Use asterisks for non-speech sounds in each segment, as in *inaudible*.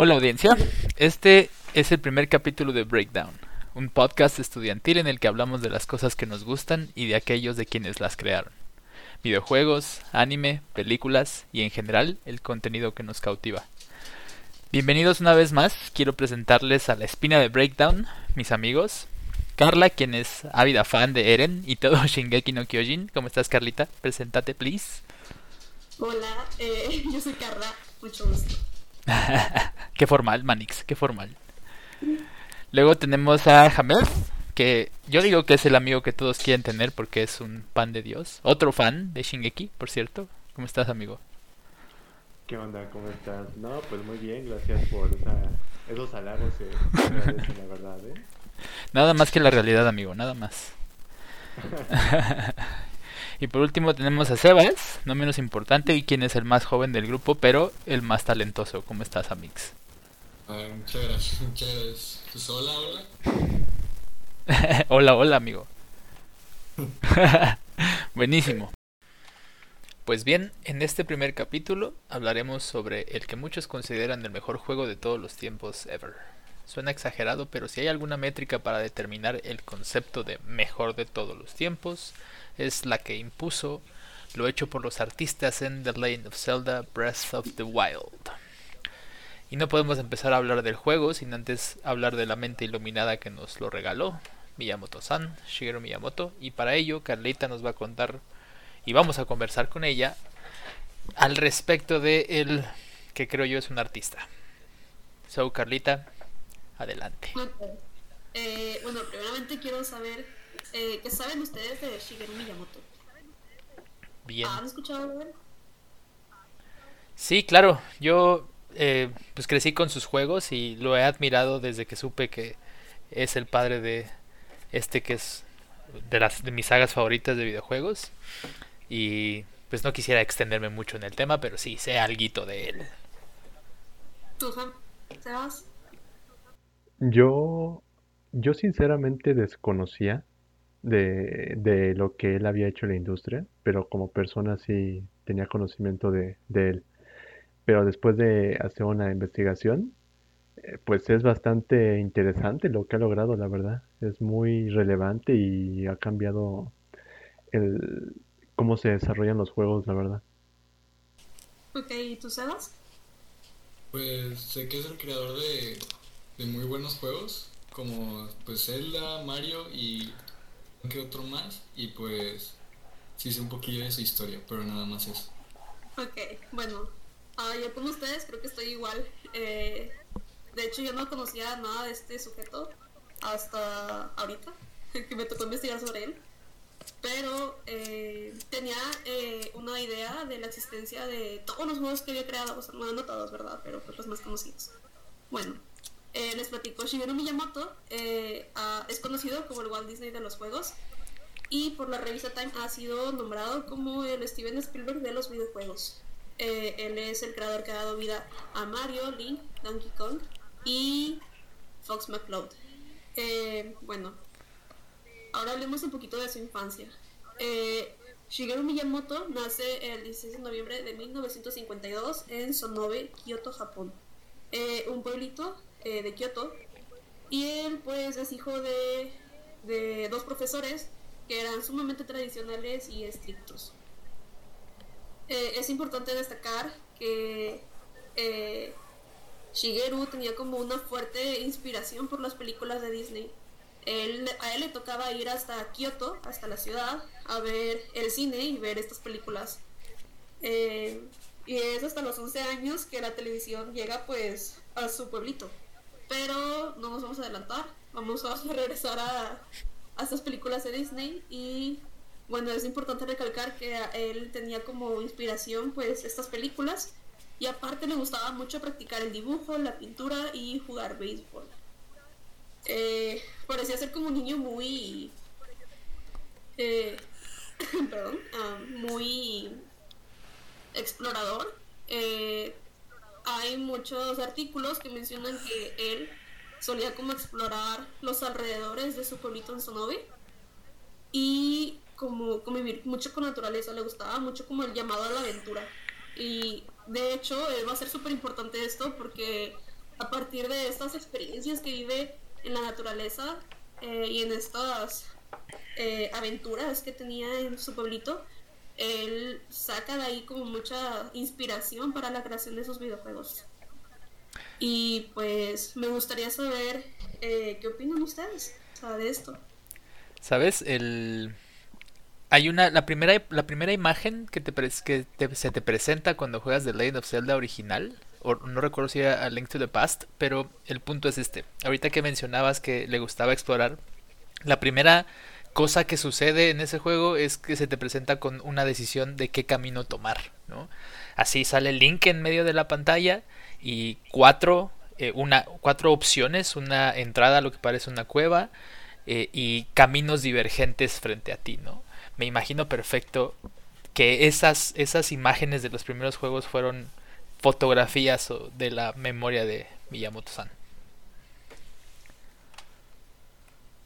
Hola audiencia, este es el primer capítulo de Breakdown, un podcast estudiantil en el que hablamos de las cosas que nos gustan y de aquellos de quienes las crearon. Videojuegos, anime, películas y en general el contenido que nos cautiva. Bienvenidos una vez más, quiero presentarles a la espina de Breakdown, mis amigos. Carla, quien es ávida fan de Eren y todo *laughs* Shingeki no Kyojin. ¿Cómo estás, Carlita? Preséntate, please. Hola, eh, *laughs* yo soy Carla, mucho gusto. *laughs* qué formal, Manix, qué formal. Luego tenemos a Hamel, que yo digo que es el amigo que todos quieren tener porque es un pan de Dios. Otro fan de Shingeki, por cierto. ¿Cómo estás, amigo? ¿Qué onda? ¿Cómo estás? No, pues muy bien, gracias por esos halagos, la verdad, ¿eh? Nada más que la realidad, amigo, nada más. *laughs* y por último tenemos a Sebas, no menos importante, y quien es el más joven del grupo, pero el más talentoso. ¿Cómo estás, Amix? muchas gracias, muchas gracias. Pues hola, hola. *laughs* hola, hola, amigo. *laughs* Buenísimo. Pues bien, en este primer capítulo hablaremos sobre el que muchos consideran el mejor juego de todos los tiempos ever. Suena exagerado, pero si hay alguna métrica para determinar el concepto de mejor de todos los tiempos, es la que impuso lo hecho por los artistas en The Lane of Zelda Breath of the Wild. Y no podemos empezar a hablar del juego sin antes hablar de la mente iluminada que nos lo regaló, Miyamoto-san, Shigeru Miyamoto, y para ello Carlita nos va a contar y vamos a conversar con ella al respecto de el que creo yo es un artista. So, Carlita, adelante. Eh, bueno, primeramente quiero saber eh, qué saben ustedes de Shigeru Miyamoto. Bien. ¿Han escuchado de él? Sí, claro. Yo eh, pues crecí con sus juegos y lo he admirado desde que supe que es el padre de este que es de las de mis sagas favoritas de videojuegos. Y pues no quisiera extenderme mucho en el tema, pero sí, sé algo de él. ¿Tú, Sebas? Yo, yo sinceramente desconocía de, de, lo que él había hecho en la industria, pero como persona sí tenía conocimiento de, de él. Pero después de hacer una investigación, eh, pues es bastante interesante lo que ha logrado, la verdad. Es muy relevante y ha cambiado el, cómo se desarrollan los juegos, la verdad. Ok, ¿y tú, Sebas? Pues sé que es el creador de, de muy buenos juegos, como pues Zelda, Mario y que otro más, y pues sí sé un poquillo de su historia, pero nada más eso. Ok, bueno, uh, yo como ustedes creo que estoy igual. Eh, de hecho, yo no conocía nada de este sujeto hasta ahorita, *laughs* que me tocó investigar sobre él pero eh, tenía eh, una idea de la existencia de todos los juegos que había creado, o sea, no todos, ¿verdad? Pero pues los más conocidos. Bueno, eh, les platico, Shigeru Miyamoto es conocido como el Walt Disney de los juegos y por la revista Time ha sido nombrado como el Steven Spielberg de los videojuegos. él es el creador que ha dado vida a Mario, Link, Donkey Kong y Fox McCloud. bueno, Ahora hablemos un poquito de su infancia. Eh, Shigeru Miyamoto nace el 16 de noviembre de 1952 en Sonobe, Kyoto, Japón. Eh, un pueblito eh, de Kyoto. Y él pues es hijo de, de dos profesores que eran sumamente tradicionales y estrictos. es importante destacar que Shigeru tenía como una fuerte inspiración por las películas de Disney a él le tocaba ir hasta Kioto, hasta la ciudad, a ver el cine y ver estas películas. Eh, y es hasta los 11 años que la televisión llega pues a su pueblito. Pero no nos vamos a adelantar, vamos a *laughs* regresar a, estas películas de Disney y bueno, es importante recalcar que él tenía como inspiración pues estas películas y aparte le gustaba mucho practicar el dibujo, la pintura y jugar béisbol. Eh, parecía ser como un niño muy... Eh, *laughs* perdón, ah, muy explorador. Eh, hay muchos artículos que mencionan que él solía como explorar los alrededores de su pueblito en Sonobe y como convivir mucho con naturaleza, le gustaba mucho como el llamado a la aventura. Y de hecho va a ser súper importante esto porque a partir de estas experiencias que vive en la naturaleza eh, y en estas eh, aventuras que tenía en su pueblito, él saca de ahí como mucha inspiración para la creación de esos videojuegos. Y pues me gustaría saber eh, qué opinan ustedes de esto. ¿Sabes? El... Hay una, la primera, la primera imagen que, te, que se te presenta cuando juegas The Legend of Zelda original, o no recuerdo si era Link to the Past, pero el punto es este. Ahorita que mencionabas que le gustaba explorar, la primera cosa que sucede en ese juego es que se te presenta con una decisión de qué camino tomar, ¿no? Así sale Link en medio de la pantalla y cuatro, eh, una, cuatro opciones, una entrada a lo que parece una cueva eh, y caminos divergentes frente a ti, ¿no? Me imagino perfecto que esas, esas imágenes de los primeros juegos fueron fotografías de la memoria de Miyamoto-san.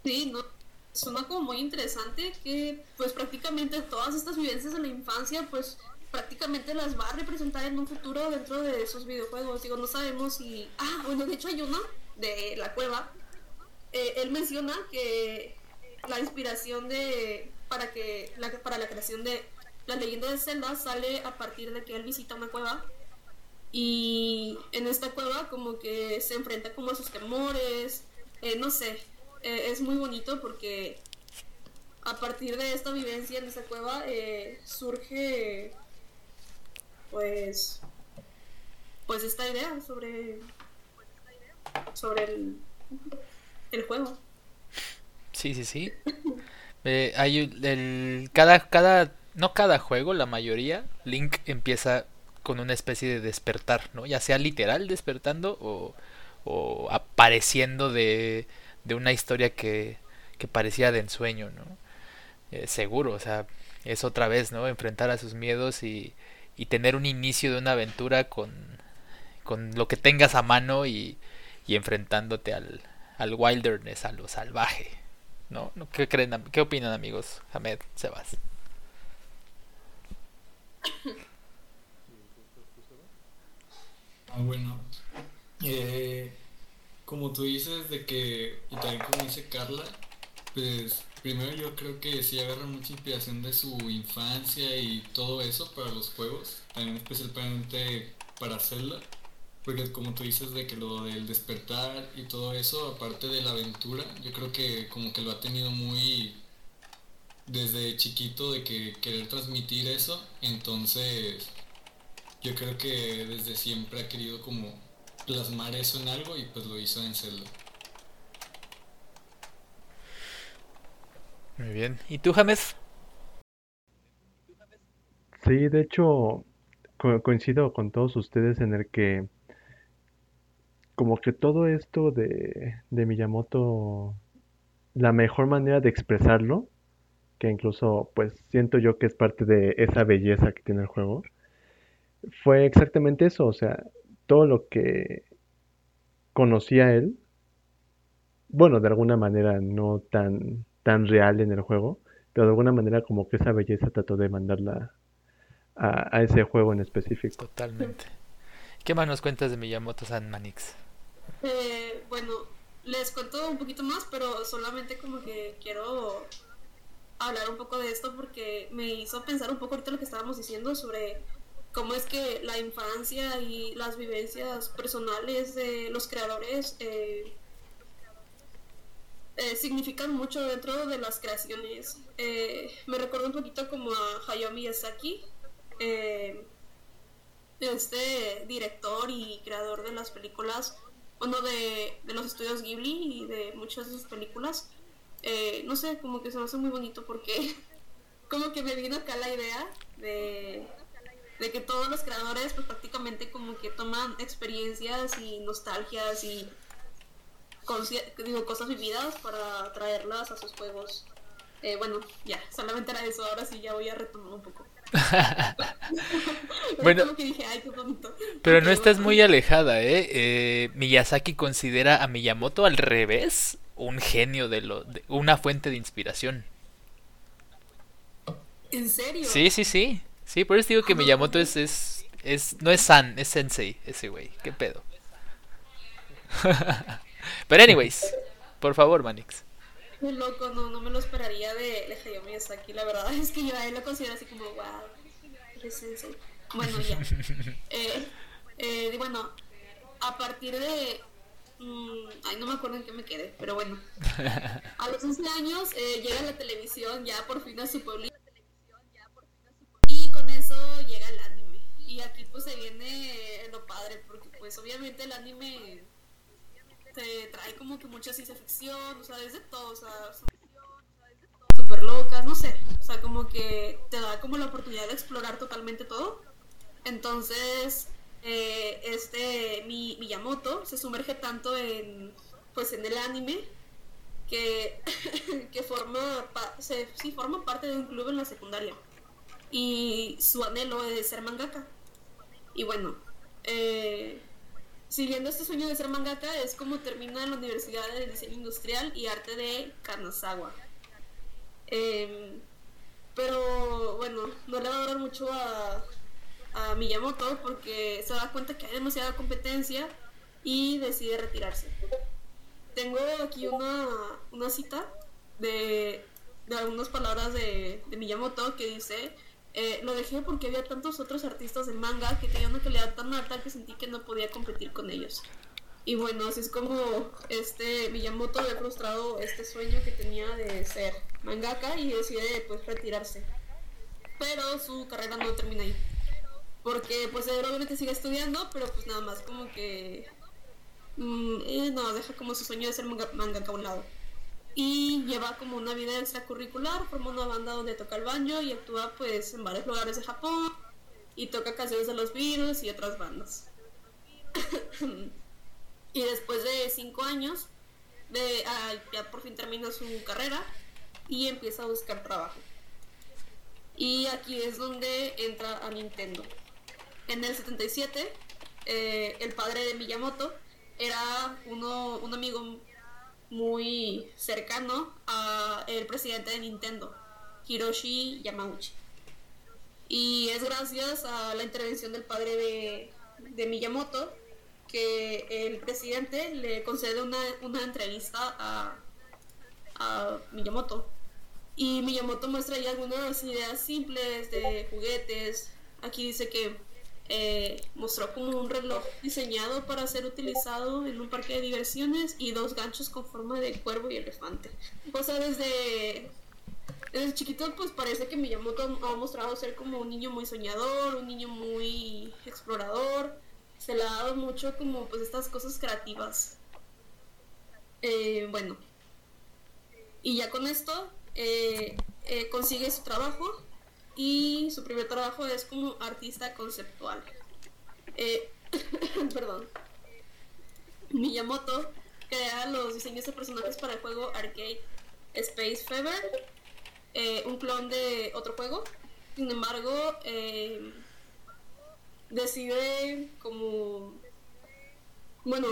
Sí, no, suena como muy interesante que pues prácticamente todas estas vivencias de la infancia pues prácticamente las va a representar en un futuro dentro de esos videojuegos. Digo, no sabemos si... Ah, bueno, de hecho hay una de la cueva. Eh, él menciona que la inspiración de para que la, para la creación de la leyenda de Zelda sale a partir de que él visita una cueva y en esta cueva como que se enfrenta como a sus temores, eh, no sé, eh, es muy bonito porque a partir de esta vivencia en esta cueva eh, surge pues pues esta idea sobre sobre el, el juego. Sí sí sí. *laughs* Eh, hay el cada cada no cada juego la mayoría Link empieza con una especie de despertar no ya sea literal despertando o, o apareciendo de de una historia que, que parecía de ensueño, ¿no? Eh, seguro, o sea, es otra vez, ¿no? Enfrentar a sus miedos y, y tener un inicio de una aventura con, con lo que tengas a mano y, y enfrentándote al, al wilderness, a lo salvaje, ¿no? ¿Qué, creen, ¿Qué opinan amigos? Hamed, Sebas. Ah, bueno. Eh, como tú dices de que, y también como dice Carla, pues primero yo creo que sí agarra mucha inspiración de su infancia y todo eso para los juegos, también especialmente para Zelda, porque como tú dices de que lo del despertar y todo eso, aparte de la aventura, yo creo que como que lo ha tenido muy desde chiquito de que querer transmitir eso, entonces yo creo que desde siempre ha querido como plasmar eso en algo y pues lo hizo en Zelda. Muy bien. ¿Y tú, James? Sí, de hecho, coincido con todos ustedes en el que como que todo esto de, de Miyamoto, la mejor manera de expresarlo, que incluso pues siento yo que es parte de esa belleza que tiene el juego, fue exactamente eso, o sea, todo lo que conocía él, bueno, de alguna manera no tan, tan real en el juego, pero de alguna manera como que esa belleza trató de mandarla a, ese juego en específico. Totalmente. ¿Qué más nos cuentas de Miyamoto San Manix? Eh, bueno, les cuento un poquito más, pero solamente como que quiero hablar un poco de esto porque me hizo pensar un poco ahorita lo que estábamos diciendo sobre cómo es que la infancia y las vivencias personales de los creadores eh, eh, significan mucho dentro de las creaciones. Eh, me recuerdo un poquito como a Hayao Miyazaki, este director y creador de las películas, uno de, de, los estudios Ghibli y de muchas de sus películas. no sé, como que se me hace muy bonito porque *laughs* como que me vino acá la idea de de que todos los creadores pues prácticamente como que toman experiencias y nostalgias y digo, cosas vividas para traerlas a sus juegos. Eh, bueno, ya, solamente era eso, ahora sí ya voy a retomar un poco. *laughs* bueno, pero no estás muy alejada, ¿eh? ¿eh? Miyazaki considera a Miyamoto al revés un genio de lo, de, una fuente de inspiración. ¿En serio? Sí, sí, sí. Sí, por eso digo que Miyamoto es, es, es no es San, es Sensei, ese güey. ¿Qué pedo? *laughs* Pero anyways, por favor, Manix. Muy loco, no, no me lo esperaría de, de Hayao Miyazaki. La verdad *laughs* es que yo a él lo considero así como, wow, eres sensei. Bueno, ya. *laughs* Eh, eh, bueno, a partir de... mm, ay, no me acuerdo en qué me quedé, pero bueno. A los 11 años eh, llega la televisión ya por fin a su pueblo. Y con eso llega el anime. Y aquí pues se viene lo padre, porque pues obviamente el anime te trae como que mucha ciencia ficción, o sea, desde todo, o sea, son súper locas, no sé, o sea, como que te da como la oportunidad de explorar totalmente todo. Entonces, eh, este mi, Miyamoto se sumerge tanto en pues en el anime que, *laughs* que forma pa- se, sí, forma parte de un club en la secundaria y su anhelo es ser mangaka y bueno eh, siguiendo este sueño de ser mangaka es como termina la universidad de diseño industrial y arte de Kanazawa Em, pero bueno no le va a dar mucho a a Miyamoto porque se da cuenta que hay demasiada competencia y decide retirarse. Tengo aquí una, una cita de, de algunas palabras de, de Miyamoto que dice, eh, lo dejé porque había tantos otros artistas de manga que tenían una calidad tan alta que sentí que no podía competir con ellos. Y bueno, así es como este Miyamoto había frustrado este sueño que tenía de ser mangaka y decide pues retirarse. Pero su carrera no termina ahí porque pues él obviamente sigue estudiando, pero pues nada más como que mm, eh, no, deja como su sueño de ser manga, mangaka a un lado. Y lleva como una vida extracurricular, forma una banda donde toca el banjo y actúa pues en varios lugares de Japón y toca canciones de los Beatles y otras bandas. *coughs* y después de cinco años, de, ah, ya por fin termina su carrera y empieza a buscar trabajo. Y aquí es donde entra a Nintendo. En el 77, eh, el padre de Miyamoto era uno, un amigo muy cercano a el presidente de Nintendo, Hiroshi Yamauchi. Y es gracias a la intervención del padre de, de Miyamoto que el presidente le concede una, una entrevista a, a Miyamoto. Y Miyamoto muestra ahí algunas ideas simples de juguetes. Aquí dice que eh, mostró como un reloj diseñado para ser utilizado en un parque de diversiones y dos ganchos con forma de cuervo y elefante. O sea, desde, desde chiquito pues parece que Miyamoto ha mostrado ser como un niño muy soñador, un niño muy explorador. Se le ha dado mucho como pues estas cosas creativas. Eh, bueno, y ya con esto eh, consigue su trabajo y su primer trabajo es como artista conceptual. Eh, *coughs* perdón. Miyamoto crea los diseños de personajes para el juego arcade Space Fever, eh, un clon de otro juego. Sin embargo, eh, decide como bueno,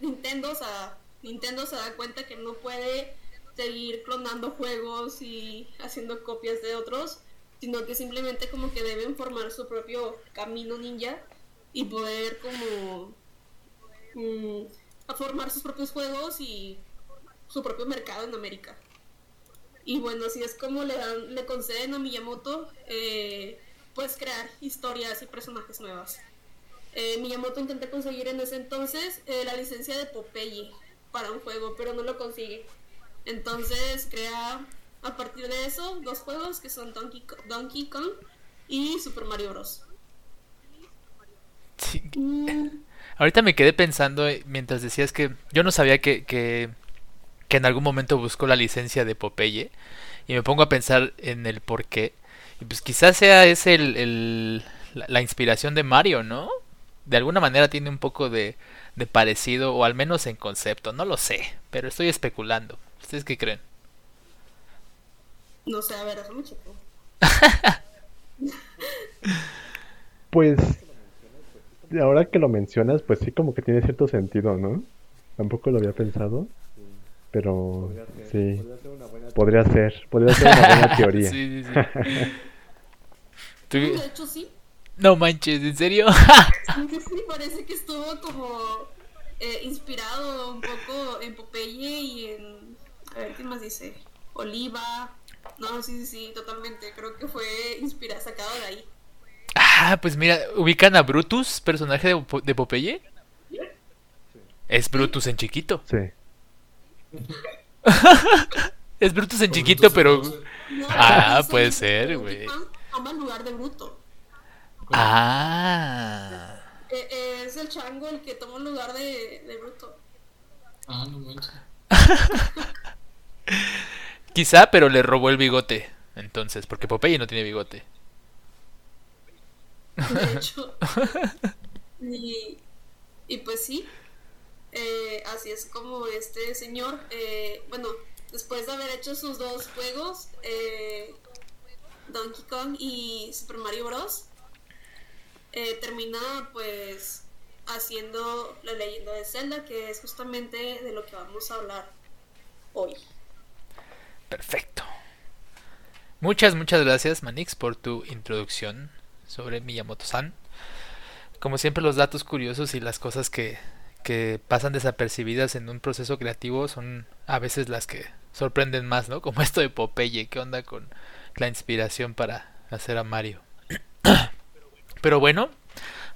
Nintendo, o sea, Nintendo se da cuenta que no puede seguir clonando juegos y haciendo copias de otros, sino que simplemente como que deben formar su propio camino ninja y poder como mm, formar sus propios juegos y su propio mercado en América. Y bueno, así es como le dan, le conceden a Miyamoto eh, pues crear historias y personajes nuevas. Eh, Miyamoto intenta conseguir en ese entonces eh, la licencia de Popeye para un juego, pero no lo consigue. Entonces crea a partir de eso dos juegos que son Donkey, Donkey Kong y Super Mario Bros. Sí, Mm, *laughs* Ahorita me quedé pensando eh, mientras decías que yo no sabía que, que, que en algún momento buscó la licencia de Popeye y me pongo a pensar en el por qué. Y pues quizás sea ese el, el- la, la inspiración de Mario, ¿no? De alguna manera tiene un poco de, de parecido, o al menos en concepto, no lo sé, pero estoy especulando. ¿Ustedes qué creen? No sé, a ver, déjame checar. *laughs* Pues, ahora que lo mencionas, pues sí como que tiene cierto sentido, ¿no? Tampoco lo había pensado, pero sí, podría ser, podría ser una buena *laughs* teoría. Sí, sí, sí. *laughs* Tú- De hecho, sí. No manches, ¿en serio? Sí, parece que estuvo como eh, inspirado un poco en Popeye y en, a ver, ¿qué más dice? Oliva. No, sí, sí, sí, totalmente. Creo que fue inspirado, sacado de ahí. Ah, pues mira, ubican a Brutus, personaje de, de Popeye. Es Brutus en chiquito. Sí. *laughs* Es Brutus en Por chiquito, pero... No, Ah, puede ser, güey. Toma el lugar de Bruto. Ah. Eh, eh, es el chango el que toma el lugar de, de Bruto. Ah, no manches. *laughs* Quizá, pero le robó el bigote. Entonces, porque Popeye no tiene bigote. de *laughs* hecho. y, y pues sí, eh, así es como este señor, eh, bueno, después de haber hecho sus dos juegos, eh, Donkey Kong y Super Mario Bros., eh, termina pues haciendo la leyenda de Zelda, que es justamente de lo que vamos a hablar hoy. Perfecto. Muchas, muchas gracias, Manix, por tu introducción sobre Miyamoto-san. Como siempre, los datos curiosos y las cosas que, que pasan desapercibidas en un proceso creativo son a veces las que sorprenden más, ¿no? Como *laughs* esto de Popeye, ¿qué onda con la inspiración para hacer a Mario? *clears throat* Pero bueno,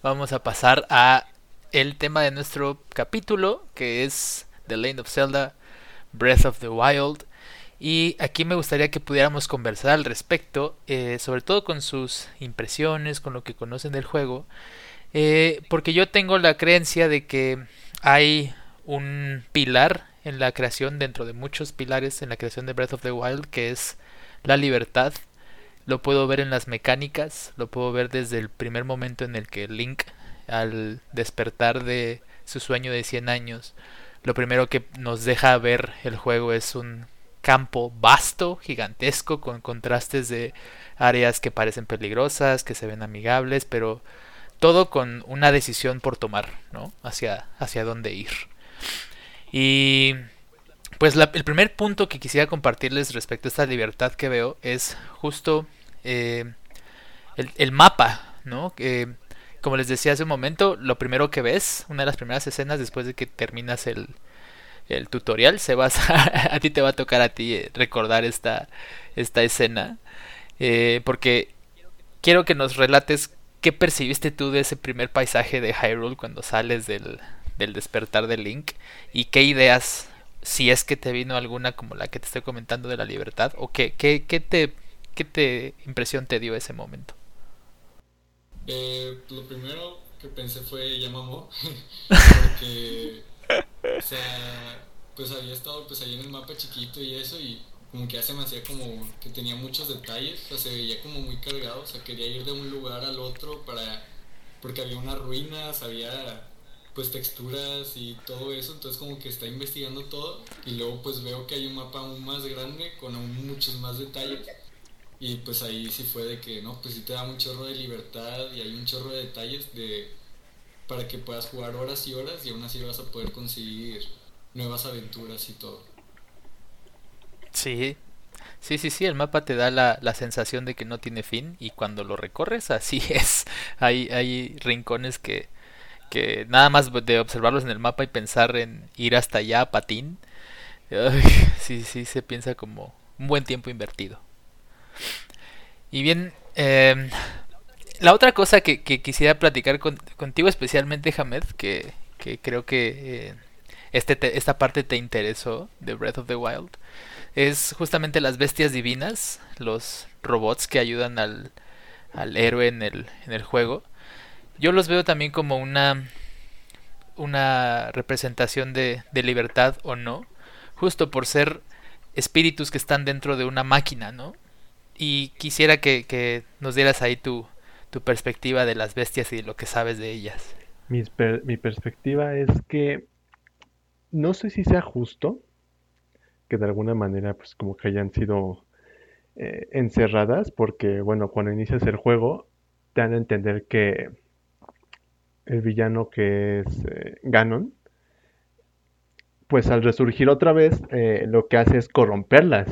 vamos a pasar a el tema de nuestro capítulo, que es The Lane of Zelda, Breath of the Wild. Y aquí me gustaría que pudiéramos conversar al respecto, eh, sobre todo con sus impresiones, con lo que conocen del juego, eh, porque yo tengo la creencia de que hay un pilar en la creación, dentro de muchos pilares en la creación de Breath of the Wild, que es la libertad. Lo puedo ver en las mecánicas, lo puedo ver desde el primer momento en el que Link, al despertar de su sueño de 100 años, lo primero que nos deja ver el juego es un campo vasto, gigantesco, con contrastes de áreas que parecen peligrosas, que se ven amigables, pero todo con una decisión por tomar, ¿no? Hacia, hacia dónde ir. Y pues el primer punto que quisiera compartirles respecto a esta libertad que veo es justo eh, el, el mapa, ¿no? Que, como les decía hace un momento, lo primero que ves, una de las primeras escenas después de que terminas el, el tutorial, se vas *laughs* a, ti te va a tocar a ti eh, recordar esta, esta escena, eh, porque quiero que nos relates qué percibiste tú de ese primer paisaje de Hyrule cuando sales del, del despertar de Link y qué ideas, si es que te vino alguna como la que te estoy comentando de la libertad, o qué, qué, qué te, qué te impresión te dio ese momento. Eh, lo primero que pensé fue ya mamó, *laughs* porque, o sea, pues había estado pues ahí en el mapa chiquito y eso y como que ya se me hacía como que tenía muchos detalles, o sea, se veía como muy cargado, o sea, quería ir de un lugar al otro para, porque había unas ruinas, había pues texturas y todo eso, entonces como que está investigando todo y luego pues veo que hay un mapa aún más grande con aún muchos más detalles y pues ahí sí fue de que, no, pues sí te da un chorro de libertad y hay un chorro de detalles de para que puedas jugar horas y horas y aún así vas a poder conseguir nuevas aventuras y todo. Sí, sí, sí, sí, el mapa te da la, la sensación de que no tiene fin y cuando lo recorres así *laughs* es. Hay, hay rincones que, que nada más de observarlos en el mapa y pensar en ir hasta allá a patín, *laughs* sí, sí, se piensa como un buen tiempo invertido. Y bien, em, la otra cosa que, quisiera platicar con- contigo especialmente, Hamed, que, que creo que eh, este te- esta parte te interesó de Breath of the Wild, es justamente las bestias divinas, los robots que ayudan al, al héroe en el, en el juego. Yo los veo también como una, una representación de, de libertad o no, justo por ser espíritus que están dentro de una máquina, ¿no? Y quisiera que, que nos dieras ahí tu, tu perspectiva de las bestias y de lo que sabes de ellas. Mi perspectiva es que no sé si sea justo que de alguna manera pues como que hayan sido eh, encerradas porque bueno cuando inicias el juego te dan a entender que el villano que es eh, Ganon pues al resurgir otra vez eh, lo que hace es corromperlas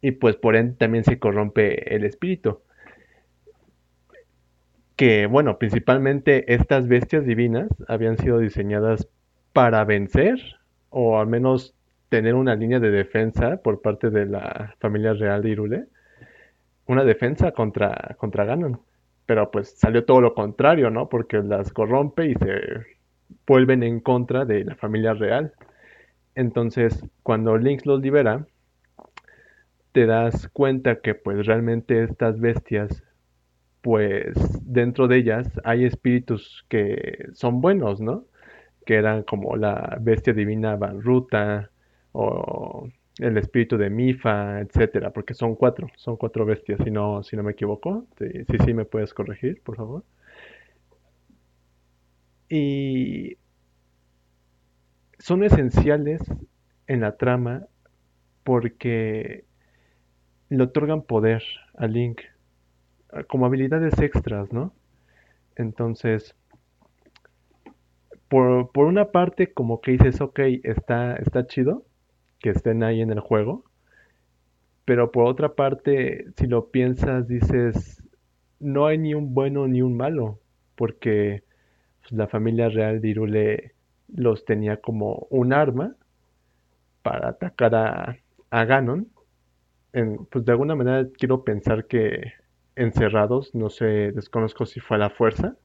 y pues por ende también se corrompe el espíritu que bueno principalmente estas bestias divinas habían sido diseñadas para vencer o al menos tener una línea de defensa por parte de la familia real de Irule. Una defensa contra, contra Ganon. Pero pues salió todo lo contrario, ¿no? Porque las corrompe y se vuelven en contra de la familia real. Entonces, cuando Link los libera, te das cuenta que pues realmente estas bestias, pues dentro de ellas hay espíritus que son buenos, ¿no? Que eran como la bestia divina Banruta o el espíritu de Mifa, etcétera, porque son cuatro, son cuatro bestias, si no, si no me equivoco. Sí, sí, sí me puedes corregir, por favor. Y son esenciales en la trama porque le otorgan poder a Link como habilidades extras, ¿no? Entonces, por, por una parte como que dices, ok, está, está chido que estén ahí en el juego, pero por otra parte, si lo piensas, dices, no hay ni un bueno ni un malo, porque pues, la familia real de Irule los tenía como un arma para atacar a, a Ganon. En, pues de alguna manera quiero pensar que encerrados, no sé, desconozco si fue a la fuerza.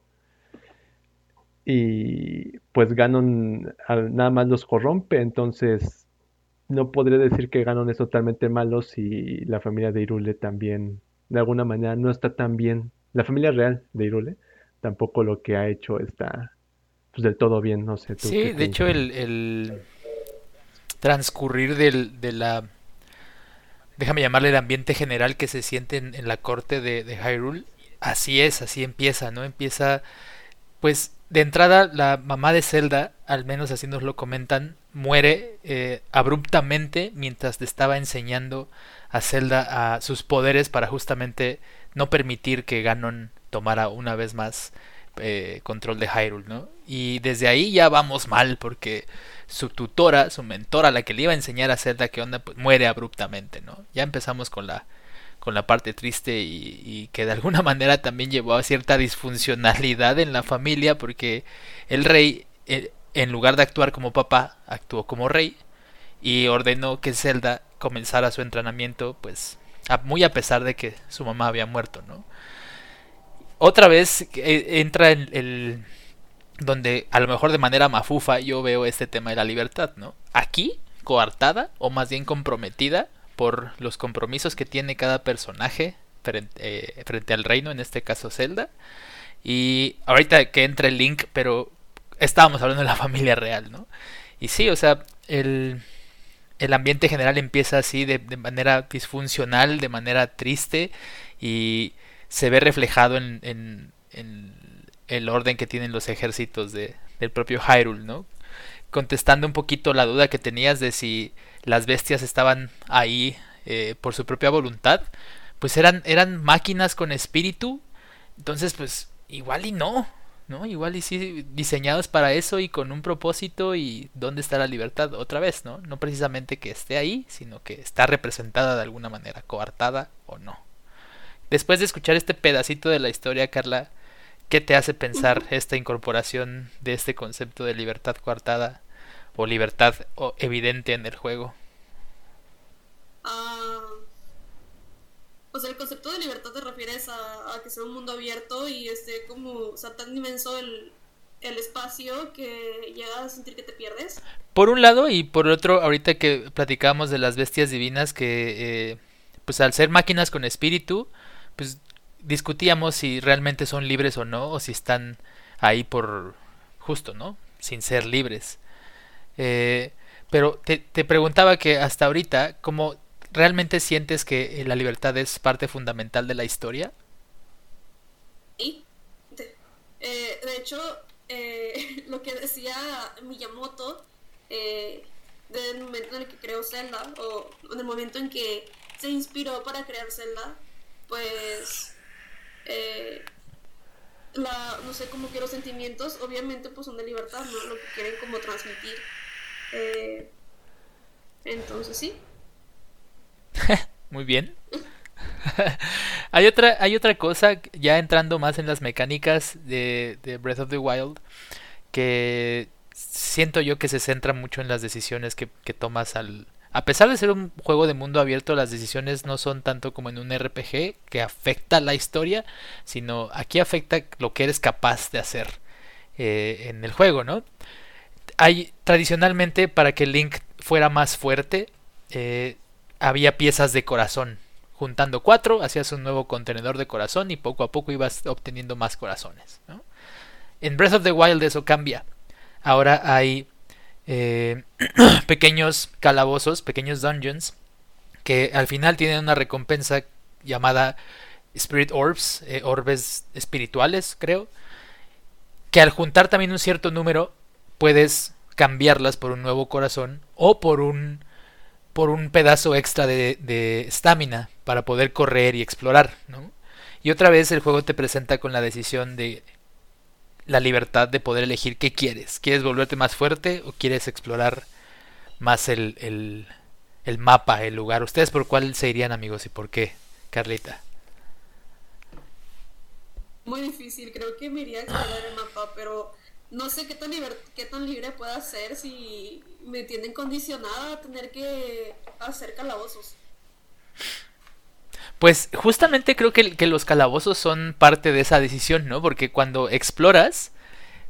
Y pues Ganon nada más los corrompe, entonces no podría decir que Ganon es totalmente malo si la familia de Irule también de alguna manera no está tan bien. La familia real de Irule tampoco lo que ha hecho está pues del todo bien, no sé. ¿tú sí, de hecho el, el transcurrir del, de la, déjame llamarle el ambiente general que se siente en, la corte de, de, Hyrule, así es, así empieza, ¿no? Empieza, pues de entrada la mamá de Zelda, al menos así nos lo comentan, muere eh, abruptamente mientras le estaba enseñando a Zelda a sus poderes para justamente no permitir que Ganon tomara una vez más eh, control de Hyrule, ¿no? Y desde ahí ya vamos mal porque su tutora, su mentora, la que le iba a enseñar a Zelda qué onda, pues muere abruptamente, ¿no? Ya empezamos con la con la parte triste y, que de alguna *laughs* manera también llevó a cierta disfuncionalidad en la familia porque el rey eh, en lugar de actuar como papá actuó como rey y ordenó que Zelda comenzara su entrenamiento pues muy a pesar de que su mamá había muerto, ¿no? otra vez eh, entra el, el, donde a lo mejor de manera mafufa yo veo este tema de la libertad, ¿no? Aquí, coartada o más bien comprometida por los compromisos que tiene cada personaje frente, eh, al reino, en este caso Zelda. Y ahorita que entra el Link, pero estábamos hablando de la *laughs* familia real, ¿no? Y sí, o sea, el, el ambiente general empieza así de, de manera disfuncional, de manera triste y se ve reflejado en, en, en el orden que tienen los ejércitos de, del propio Hyrule, ¿no? Contestando un poquito la duda que tenías de si las bestias estaban ahí eh, por su propia voluntad, pues eran, eran máquinas con espíritu, entonces pues igual y no, ¿no? Igual y sí diseñados para eso y con un propósito y dónde está la libertad otra vez, ¿no? No precisamente que esté ahí, sino que está representada de alguna manera, coartada o no. Después de escuchar este pedacito de la historia, Carla, ¿qué te hace pensar esta incorporación de este concepto de libertad coartada o libertad evidente en el juego? Uh, pues el concepto de libertad te refieres a, a, que sea un mundo abierto y esté como, o sea, tan inmenso el, el espacio que llegas a sentir que te pierdes. Por un lado y por otro, ahorita que platicábamos de las bestias divinas que, eh, pues al ser máquinas con espíritu, pues discutíamos si realmente son libres o no, o si están ahí por justo, ¿no? Sin ser libres. Eh, pero te, te, preguntaba que hasta ahorita, ¿cómo realmente sientes que la libertad es parte fundamental de la historia? Sí. De, eh, hecho, eh, *laughs* lo que decía Miyamoto, eh, del momento en el que creó Zelda, o en el momento en que se inspiró para crear Zelda, pues eh, la, no sé cómo que los sentimientos obviamente pues son de libertad no lo que quieren como transmitir. Eh, entonces sí. *laughs* Muy bien. *laughs* Hay otra hay otra cosa ya entrando más en las mecánicas de, de Breath of the Wild que siento yo que se centra mucho en las decisiones que, que tomas al... A pesar de ser un juego de mundo abierto, las decisiones no son tanto como en un RPG que afecta la historia, sino aquí afecta lo que eres capaz de hacer eh, en el juego, ¿no? Hay tradicionalmente para que Link fuera más fuerte, eh, había piezas de corazón. Juntando cuatro, hacías un nuevo contenedor de corazón y poco a poco ibas obteniendo más corazones. En Breath of the Wild eso cambia. Ahora hay eh, *clears throat* pequeños calabozos, pequeños dungeons, que al final tienen una recompensa llamada Spirit Orbs, eh, orbes espirituales, creo, que al juntar también un cierto número puedes cambiarlas por un nuevo corazón o por un por un pedazo extra de estamina para poder correr y explorar, ¿no? Y otra vez el juego te presenta con la decisión de la libertad de poder elegir qué quieres. ¿Quieres volverte más fuerte o quieres explorar más el, el, el mapa, el lugar? ¿Ustedes por cuál se irían, amigos, y por qué, Carlita? Muy difícil, creo que me iría a explorar el mapa, pero no sé qué tan, qué tan libre pueda ser si me tienen condicionada a tener que hacer calabozos. Pues justamente creo que, que, los calabozos son parte de esa decisión, ¿no? Porque cuando exploras,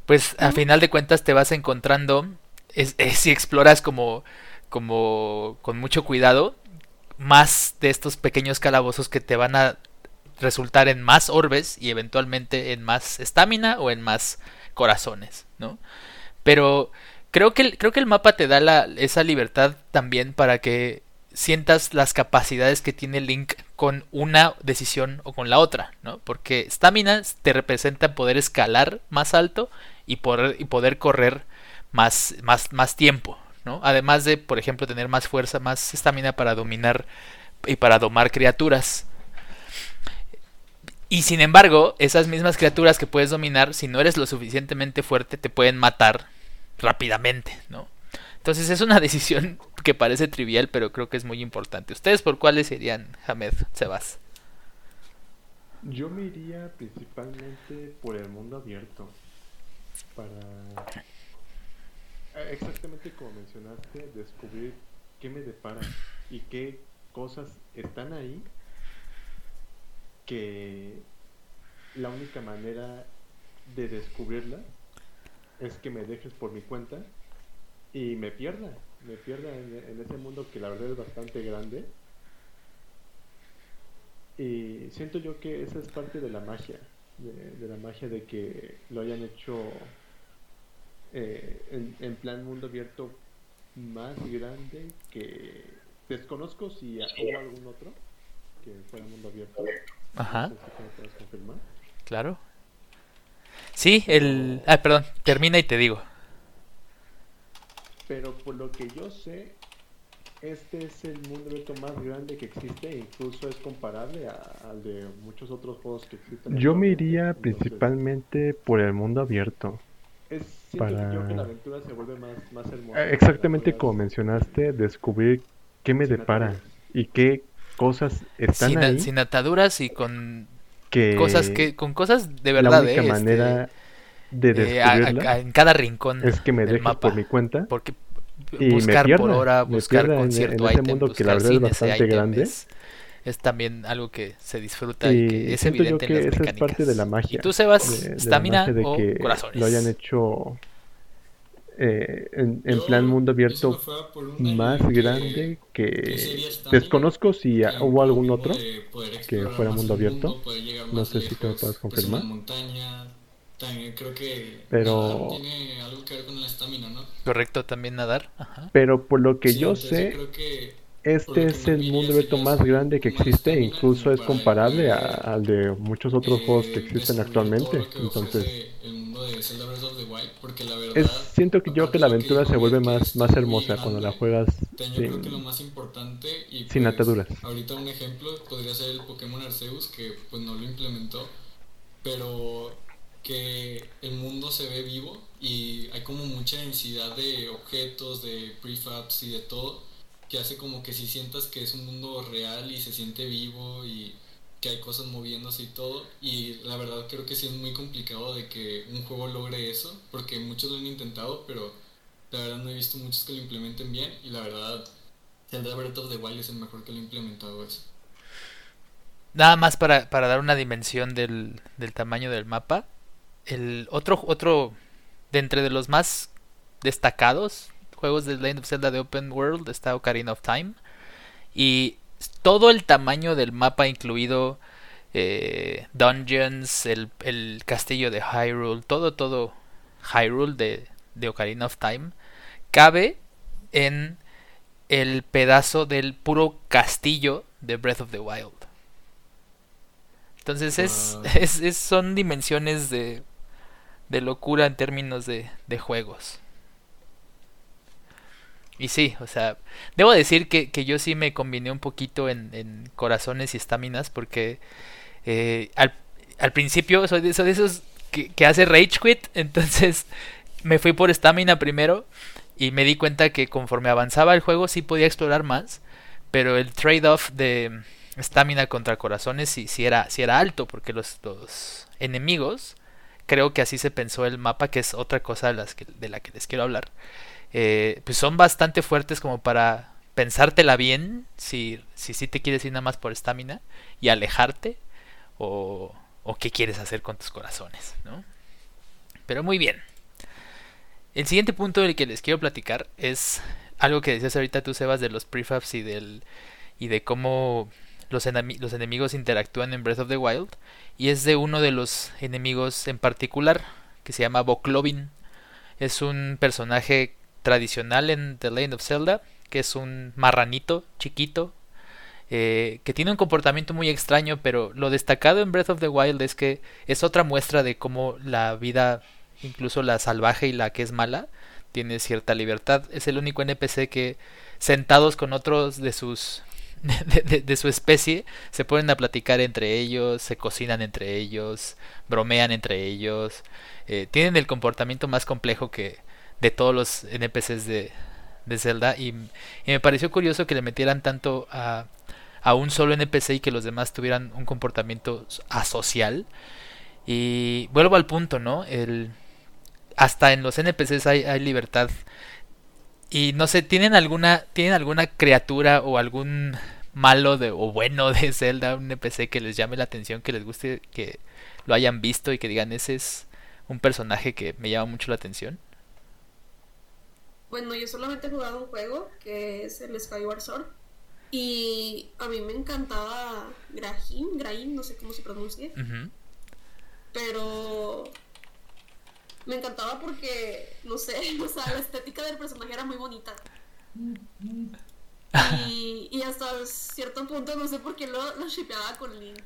pues a final de cuentas te vas encontrando, es, es, si exploras como, como con mucho cuidado, más de estos pequeños calabozos que te van a resultar en más orbes y eventualmente en más estamina o en más corazones, ¿no? Pero creo que, creo que el mapa te da la, esa libertad también para que sientas las capacidades que tiene Link con una decisión o con la otra, ¿no? Porque Stamina te representa poder escalar más alto y poder, y poder correr más, más, más tiempo, ¿no? Además de, por ejemplo, tener más fuerza, más estamina para dominar y para domar criaturas. Y sin embargo, esas mismas criaturas que puedes dominar, si no eres lo suficientemente fuerte, te pueden matar rápidamente, ¿no? Entonces es una *laughs* decisión que parece trivial, pero creo que es muy importante. ¿Ustedes por cuáles irían, Hamed, Sebas? Yo me iría principalmente por el mundo abierto. Para eh, exactamente como mencionaste, descubrir qué me depara y qué cosas están ahí que la única manera de descubrirla es que me dejes por mi cuenta y me pierda, me pierda en, ese mundo que la verdad es bastante grande. Y siento yo que esa es parte de la magia, de, la magia de que lo hayan hecho eh, en, plan mundo abierto más grande que desconozco si hubo algún otro que fuera mundo abierto. Ajá. Claro. Sí, el... Ah, perdón, termina y te digo. Pero por lo que yo sé, este es el mundo abierto más grande que existe e incluso es comparable al de muchos otros juegos que existen. Yo me iría principalmente por el mundo abierto. Es, para... que la aventura se vuelve más, hermosa. Exactamente como mencionaste, descubrir qué me depara y qué cosas están sin, ahí. Sin ataduras y con cosas que con cosas de verdad. La única eh, manera este, de descubrirla eh, en cada rincón es que me dejes mapa, por mi cuenta porque y buscar me pierda, por hora buscar pierda con en, cierto item, mundo que la verdad es bastante item grande es, es también algo que se disfruta y, y que es siento yo evidente que en las esa mecánicas. es parte de la magia y tú Sebas la estamina o que corazones lo hayan hecho eh, en, en Yo, plan mundo abierto más que- grande que que desconozco si hubo algún otro que fuera mundo abierto. mundo, No sé si tú me lejos, puedes pues, confirmar. montaña. También creo que Pero- tiene algo que ver con la estamina, ¿no? correcto también nadar Ajá. pero por lo que Sí, yo sé creo que este es el mundo abierto más grande que más existe e estamina incluso es para comparable al de muchos otros juegos que eh, existen actualmente que entonces el mundo de Zelda Breath of the Wild, porque la verdad, es siento que yo que la aventura se vuelve más más hermosa cuando la juegas También yo creo que lo sin más importante y sin pues, ataduras. ahorita un ejemplo podría ser el Pokémon Arceus que pues no lo implementó pero que el mundo se ve vivo y hay como mucha densidad de objetos de prefabs y de todo que hace como que si sientas que es un mundo real y se siente vivo y que hay cosas moviéndose y todo. Y la verdad creo que sí es muy complicado de que un juego logre eso, porque muchos lo han intentado, pero la verdad no he visto muchos que lo implementen bien. Y la verdad, Zelda Breath of the Wild es el mejor que lo ha implementado eso. Nada más para, para dar una dimensión del, del tamaño del mapa. El otro, otro de entre de los más destacados juegos de Legend of Zelda de Open World está Ocarina of Time. Y todo el tamaño del mapa, incluido eh, dungeons, el, el, castillo de Hyrule, todo, todo Hyrule de, de Ocarina of Time, cabe en el pedazo del puro castillo de Breath of the Wild. Entonces es, es- son dimensiones de, de locura en términos de, de juegos. Y sí, o sea, debo decir que, que yo sí me combiné un poquito en, en corazones y estáminas porque eh, al, al principio soy de, soy de esos que, que hace rage quit, *laughs* entonces me fui por estamina primero y me di cuenta que conforme avanzaba el juego sí podía explorar más, pero el trade-off de estamina contra corazones sí, era, sí era alto porque los, los enemigos, creo que así se pensó el mapa, que es otra cosa de, la que les quiero hablar, eh, pues son bastante fuertes como para pensártela bien si si, te quieres ir nada más por estamina y alejarte o, o qué quieres hacer con tus corazones, ¿no? Pero muy bien. El siguiente punto del que les quiero platicar es algo que decías ahorita tú, Sebas, de los prefabs y del y de cómo los, enemi- los enemigos interactúan en Breath of the Wild. Y es de uno de los enemigos en particular, que se llama Boklovin. Es un personaje tradicional en The Legend of Zelda, que es un marranito chiquito, eh, que tiene un comportamiento muy extraño, pero lo destacado en Breath of the Wild es que es otra muestra de cómo la vida, incluso la salvaje y la que es mala, tiene cierta libertad. Es el único NPC que sentados con otros de sus *laughs* de, su especie se ponen a platicar entre ellos, se cocinan entre ellos, bromean entre ellos, eh, tienen el comportamiento más complejo que de todos los NPCs de, de Zelda y, y me pareció curioso que le metieran tanto a, a un solo NPC y que los demás tuvieran un comportamiento asocial. Y vuelvo al punto, ¿no? El, hasta en los NPCs hay, hay libertad. Y no sé, ¿tienen alguna, ¿tienen alguna criatura o algún malo de, o bueno de *laughs* Zelda, un NPC que les llame la atención, que les guste, que lo hayan visto y que digan, ese es un personaje que me llama mucho la atención? Bueno, yo solamente he jugado un juego que es el Skyward Sword. Y a mí me encantaba Grahim, Grahim, no sé cómo se pronuncia. Pero me encantaba porque, no sé, *laughs* o sea, la estética del personaje era muy bonita. Y, y hasta cierto punto no sé por qué lo, lo shipeaba con Link.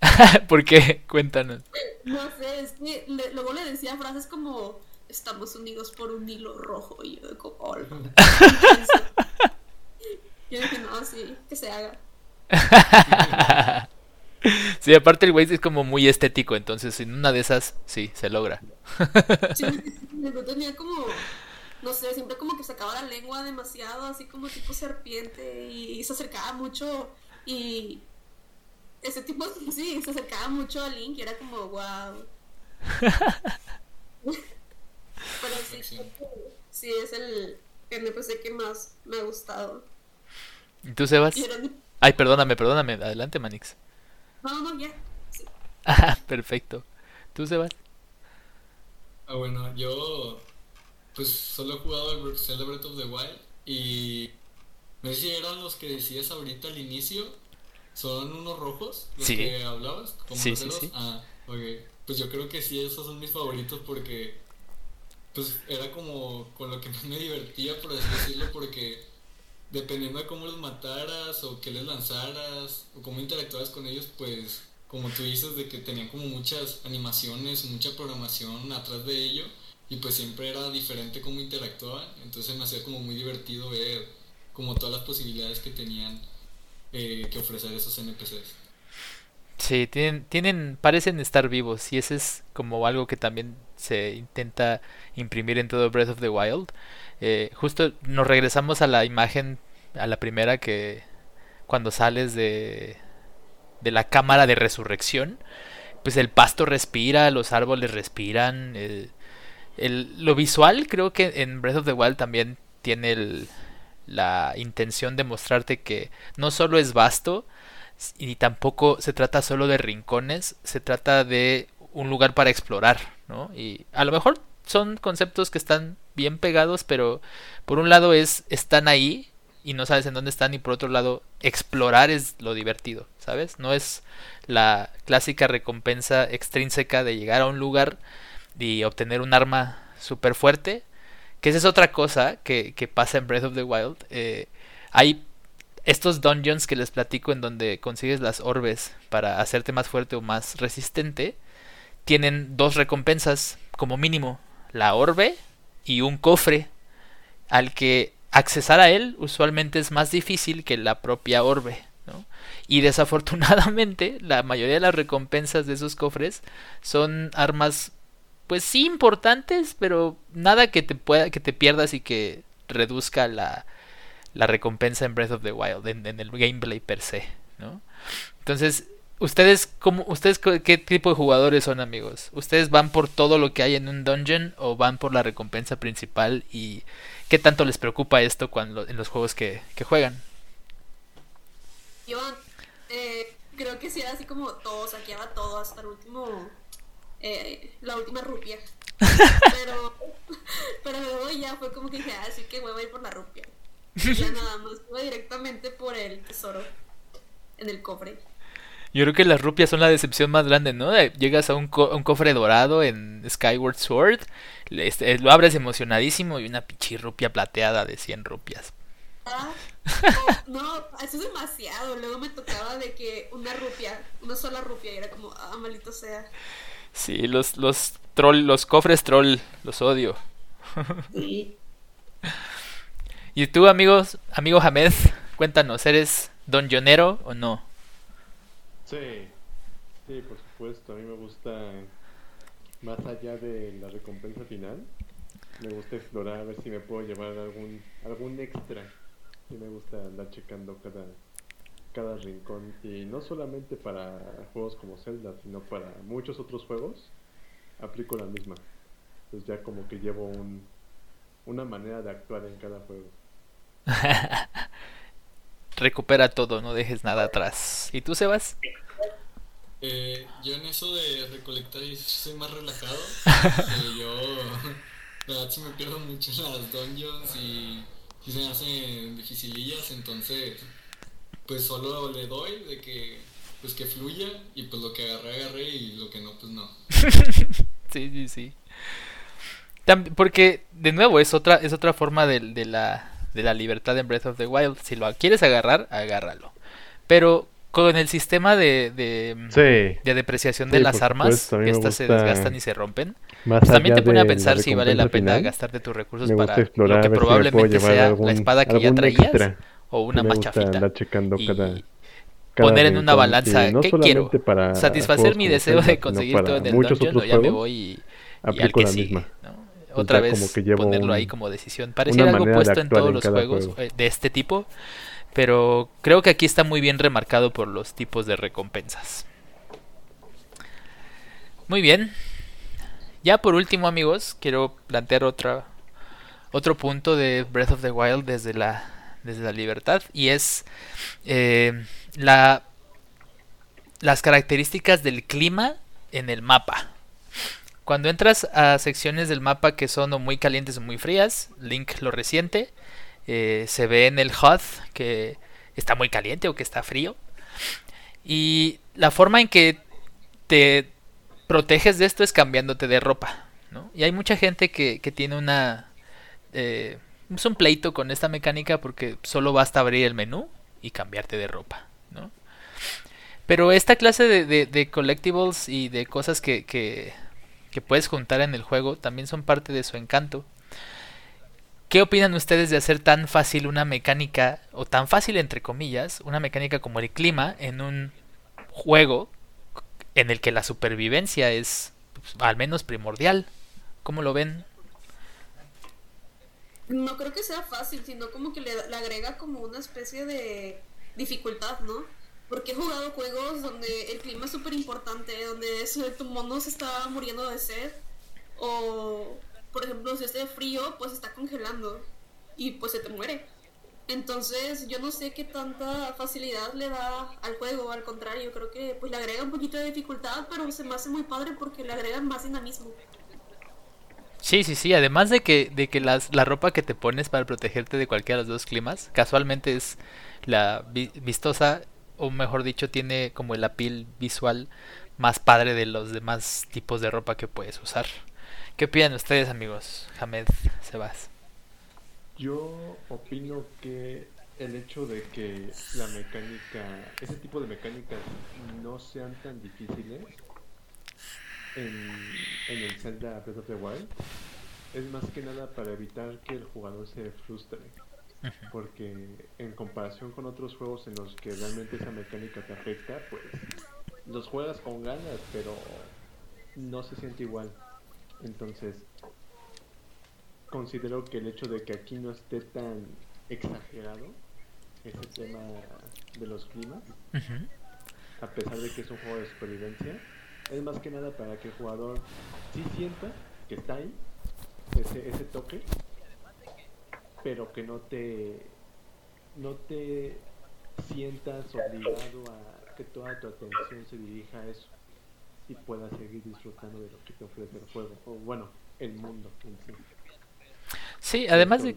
*laughs* ¿Por qué? Cuéntanos. No sé, es que le- luego le decía frases como estamos unidos por un hilo rojo y yo de como "Hola". *laughs* Yo dije, no, sí, que se haga. Sí, aparte el güey es como muy estético, entonces en una de esas sí, se logra. Sí, yo tenía como, no sé, siempre como que sacaba la lengua demasiado, así como tipo serpiente, y se acercaba mucho, y ese tipo, *laughs* sí, se acercaba mucho a Link, y era como, wow. *laughs* Pero sí, Perfección. sí, es el NPC que más me ha gustado. ¿Y tú, Sebas? Y era de- Ay, perdóname, perdóname. Adelante, Manix. No, no, ya. Sí. Ah, *laughs* perfecto. ¿Tú, Sebas? Ah, bueno, yo pues solo he jugado el Breath- Zelda Breath of the Wild y no sé si eran los que decías ahorita al inicio, son unos rojos los Sí. que hablabas, como Sí, sí. Ah, ok. Pues yo creo que sí, esos son mis favoritos porque pues era como con lo que más me divertía, por así decirlo, porque dependiendo de cómo los mataras o qué les lanzaras o cómo interactuabas con ellos, pues como tú dices de que tenían como muchas animaciones, mucha programación atrás de ello y pues siempre era diferente cómo interactuaban, entonces me hacía como muy divertido ver como todas las posibilidades que tenían eh, que ofrecer esos NPCs. Sí, tienen, parecen estar vivos y ese es como algo que también se intenta imprimir en todo Breath of the Wild. Eh, justo nos regresamos a la imagen, a la primera que cuando sales de de la cámara de resurrección, pues el pasto respira, los árboles respiran. El, lo visual creo que en Breath of the Wild también tiene la intención de mostrarte que no solo es vasto, y tampoco se trata solo de rincones, se trata de un lugar para explorar, ¿no? Y a lo mejor son conceptos que están bien pegados, pero por un lado es están ahí y no sabes en dónde están y por otro lado explorar es lo divertido, ¿sabes? No es la clásica recompensa extrínseca de llegar a un lugar y obtener un arma súper fuerte, que esa es otra cosa que, que, pasa en Breath of the Wild. Eh, hay estos dungeons que les platico en donde consigues las orbes para hacerte más fuerte o más resistente, tienen dos recompensas como mínimo, la orbe y un cofre al que accesar a él usualmente es más difícil que la propia orbe. ¿no? Y desafortunadamente *laughs* la mayoría de las recompensas de esos cofres son armas pues sí importantes, pero nada que te pueda que te pierdas y que reduzca la, la recompensa en Breath of the Wild en, en el gameplay per se. Entonces, ¿Ustedes, cómo, ¿Ustedes qué tipo de jugadores son, amigos? ¿Ustedes van por todo lo que hay en un dungeon o van por la recompensa principal? ¿Y qué tanto les preocupa esto cuando en los juegos que, juegan? Yo eh, creo que sí era así como todo, saqueaba todo hasta el último, eh, la última rupia. pero, *laughs* pero luego ya fue como que dije, así ah, que voy a ir por la rupia. Ya nada más, iba directamente por el tesoro en el cofre. Yo creo que las rupias son la decepción más grande, ¿no? Llegas a un, un cofre dorado en Skyward Sword, este, lo abres emocionadísimo y una pichirrupia plateada de 100 rupias. Ah, *laughs* no, eso es demasiado. Luego me tocaba de que una rupia, una sola rupia, y era como, ah, malito sea. Sí, los, los troll, los cofres troll, los odio. Sí. *laughs* ¿Y tú, amigos, amigo Hamed, cuéntanos, ¿eres don Jonero o no? Sí, sí, por supuesto. A mí me gusta, más allá de la recompensa final, me gusta explorar a ver si me puedo llevar algún, algún extra. Y me gusta andar checando cada, cada rincón. Y no solamente para juegos como Zelda, sino para muchos otros juegos, aplico la misma. Pues ya como que llevo un, una manera de actuar en cada juego. *laughs* Recupera todo, no dejes nada atrás. ¿Y tú, Sebas? Eh, yo en eso de recolectar soy más relajado. *laughs* Eh, yo, la verdad, sí me pierdo mucho en las dungeons y, y se me hacen dificilillas, entonces, pues solo le doy de que, pues que fluya y pues lo que agarré, agarré y lo que no, pues no. *laughs* sí, sí, sí. Porque, de nuevo, es otra, es otra forma de, de, la, de la libertad en Breath of the Wild. Si lo quieres agarrar, agárralo. Pero con el sistema de, de, depreciación de las armas, que estas se desgastan y se rompen, pues también te pone a pensar si vale la pena gastarte tus recursos para lo que probablemente sea la espada que ya traías o una más chafita. Y poner en una balanza, ¿qué quiero? ¿Satisfacer mi deseo de conseguir todo en el dungeon o ya me voy y, al que sigue? Otra vez ponerlo ahí como decisión. Pareciera algo puesto en todos los juegos eh, de este tipo pero creo que aquí está muy bien remarcado por los tipos de recompensas. Muy bien. Ya por último, amigos, quiero plantear otra, otro punto de Breath of the Wild desde la, desde la libertad. Y es eh, la, las características del clima en el mapa. Cuando entras a secciones del mapa que son muy calientes o muy frías, Link lo resiente, eh, se ve en el HUD que está muy caliente o que está frío. Y la forma en que te proteges de esto es cambiándote de ropa. Y hay mucha gente que, tiene una... Eh, es un pleito con esta mecánica porque solo basta abrir el menú y cambiarte de ropa. Pero esta clase de, de, collectibles y de cosas que, que, que puedes juntar en el juego también son parte de su encanto. ¿Qué opinan ustedes de hacer tan fácil una mecánica, o tan fácil entre comillas, una mecánica como el clima en un juego en el que la supervivencia es pues, al menos primordial? ¿Cómo lo ven? No creo que sea fácil, sino como que le, agrega como una especie de dificultad, ¿no? Porque he jugado juegos donde el clima es súper importante, donde tu mono se está muriendo de sed, o por ejemplo si de frío, pues está congelando y pues se te muere. Entonces yo no sé qué tanta facilidad le da al juego, al contrario, creo que pues le agrega un poquito de dificultad, pero se me hace muy padre porque le agregan más dinamismo. Sí, sí, sí, además de que, de que las, la ropa que te pones para protegerte de cualquiera de los dos climas, casualmente es la vistosa, o mejor dicho, tiene como el apil visual más padre de los demás tipos de ropa que puedes usar. ¿Qué opinan ustedes, amigos? Hamed, Sebas. Yo opino que el hecho de que la mecánica, ese tipo de mecánicas no sean tan difíciles en, el Zelda Breath of the Wild es más que nada para evitar que el jugador se frustre. Porque en comparación con otros juegos en los que realmente esa mecánica te afecta, pues los juegas con ganas, pero no se siente igual. Entonces, considero que el hecho de que aquí no esté tan exagerado ese tema de los climas, a pesar de que es un juego de supervivencia, es más que nada para que el jugador sí sienta que está ahí, ese, ese toque, pero que no te no te sientas obligado a que toda tu atención se dirija a eso y puedas seguir disfrutando de lo que te ofrece el juego, o bueno, el mundo en sí. Sí, además de,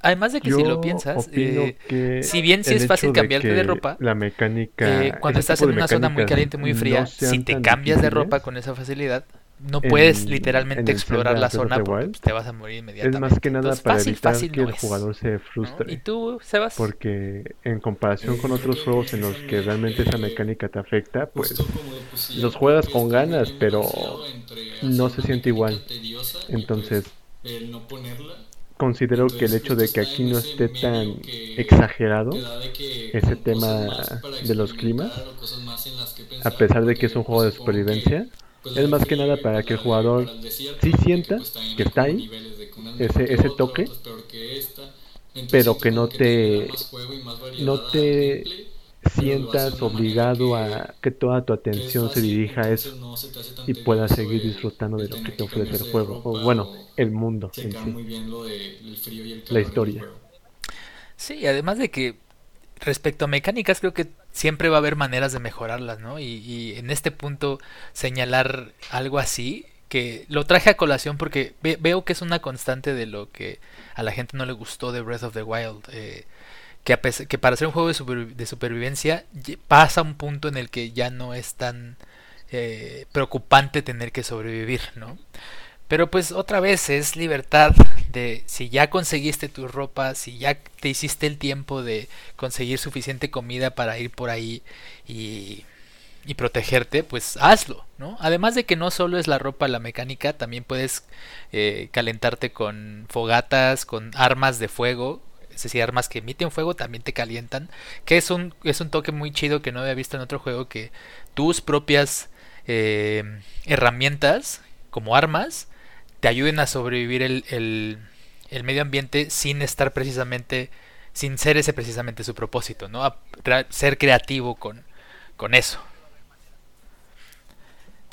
además de que si lo piensas, eh, si bien sí es fácil cambiarte de, ropa, la mecánica, eh, cuando estás en una zona muy caliente, muy fría, si te cambias de ropa con esa facilidad, no puedes literalmente explorar la zona porque te vas a morir inmediatamente. Es más que nada para evitar que el jugador se frustre. ¿Y tú, Sebas? Porque en comparación con otros juegos en los que realmente esa mecánica te afecta, pues los juegas con ganas, pero no se siente igual. Entonces, considero que el hecho de que aquí no esté tan exagerado ese tema de los climas, a pesar de que es un juego de supervivencia, es más que nada para que el jugador sí sienta que está ahí, ese, ese toque, pero que no te, no te sientas obligado a que toda tu atención se dirija a eso y puedas seguir disfrutando de lo que te ofrece el juego, o bueno, el mundo en sí, la historia. Sí, además de que respecto a mecánicas creo que siempre va a haber maneras de mejorarlas, ¿no? Y, en este punto señalar algo así, que lo traje a colación porque veo que es una constante de lo que a la gente no le gustó de Breath of the Wild. Eh, que, que, para ser un juego de, supervivencia pasa un punto en el que ya no es tan eh, preocupante tener que sobrevivir, ¿no? Pero pues otra vez es libertad de si ya conseguiste tu ropa, si ya te hiciste el tiempo de conseguir suficiente comida para ir por ahí y, y protegerte, pues hazlo, ¿no? Además de que no solo es la ropa la mecánica, también puedes eh, calentarte con fogatas, con armas de fuego, es decir, armas que emiten fuego también te calientan, que es un, es un toque muy chido que no había visto en otro juego, que tus propias eh, herramientas como armas te ayuden a sobrevivir el, el, medio ambiente sin estar precisamente, sin ser ese precisamente su propósito, ¿no? A ser creativo con, con eso.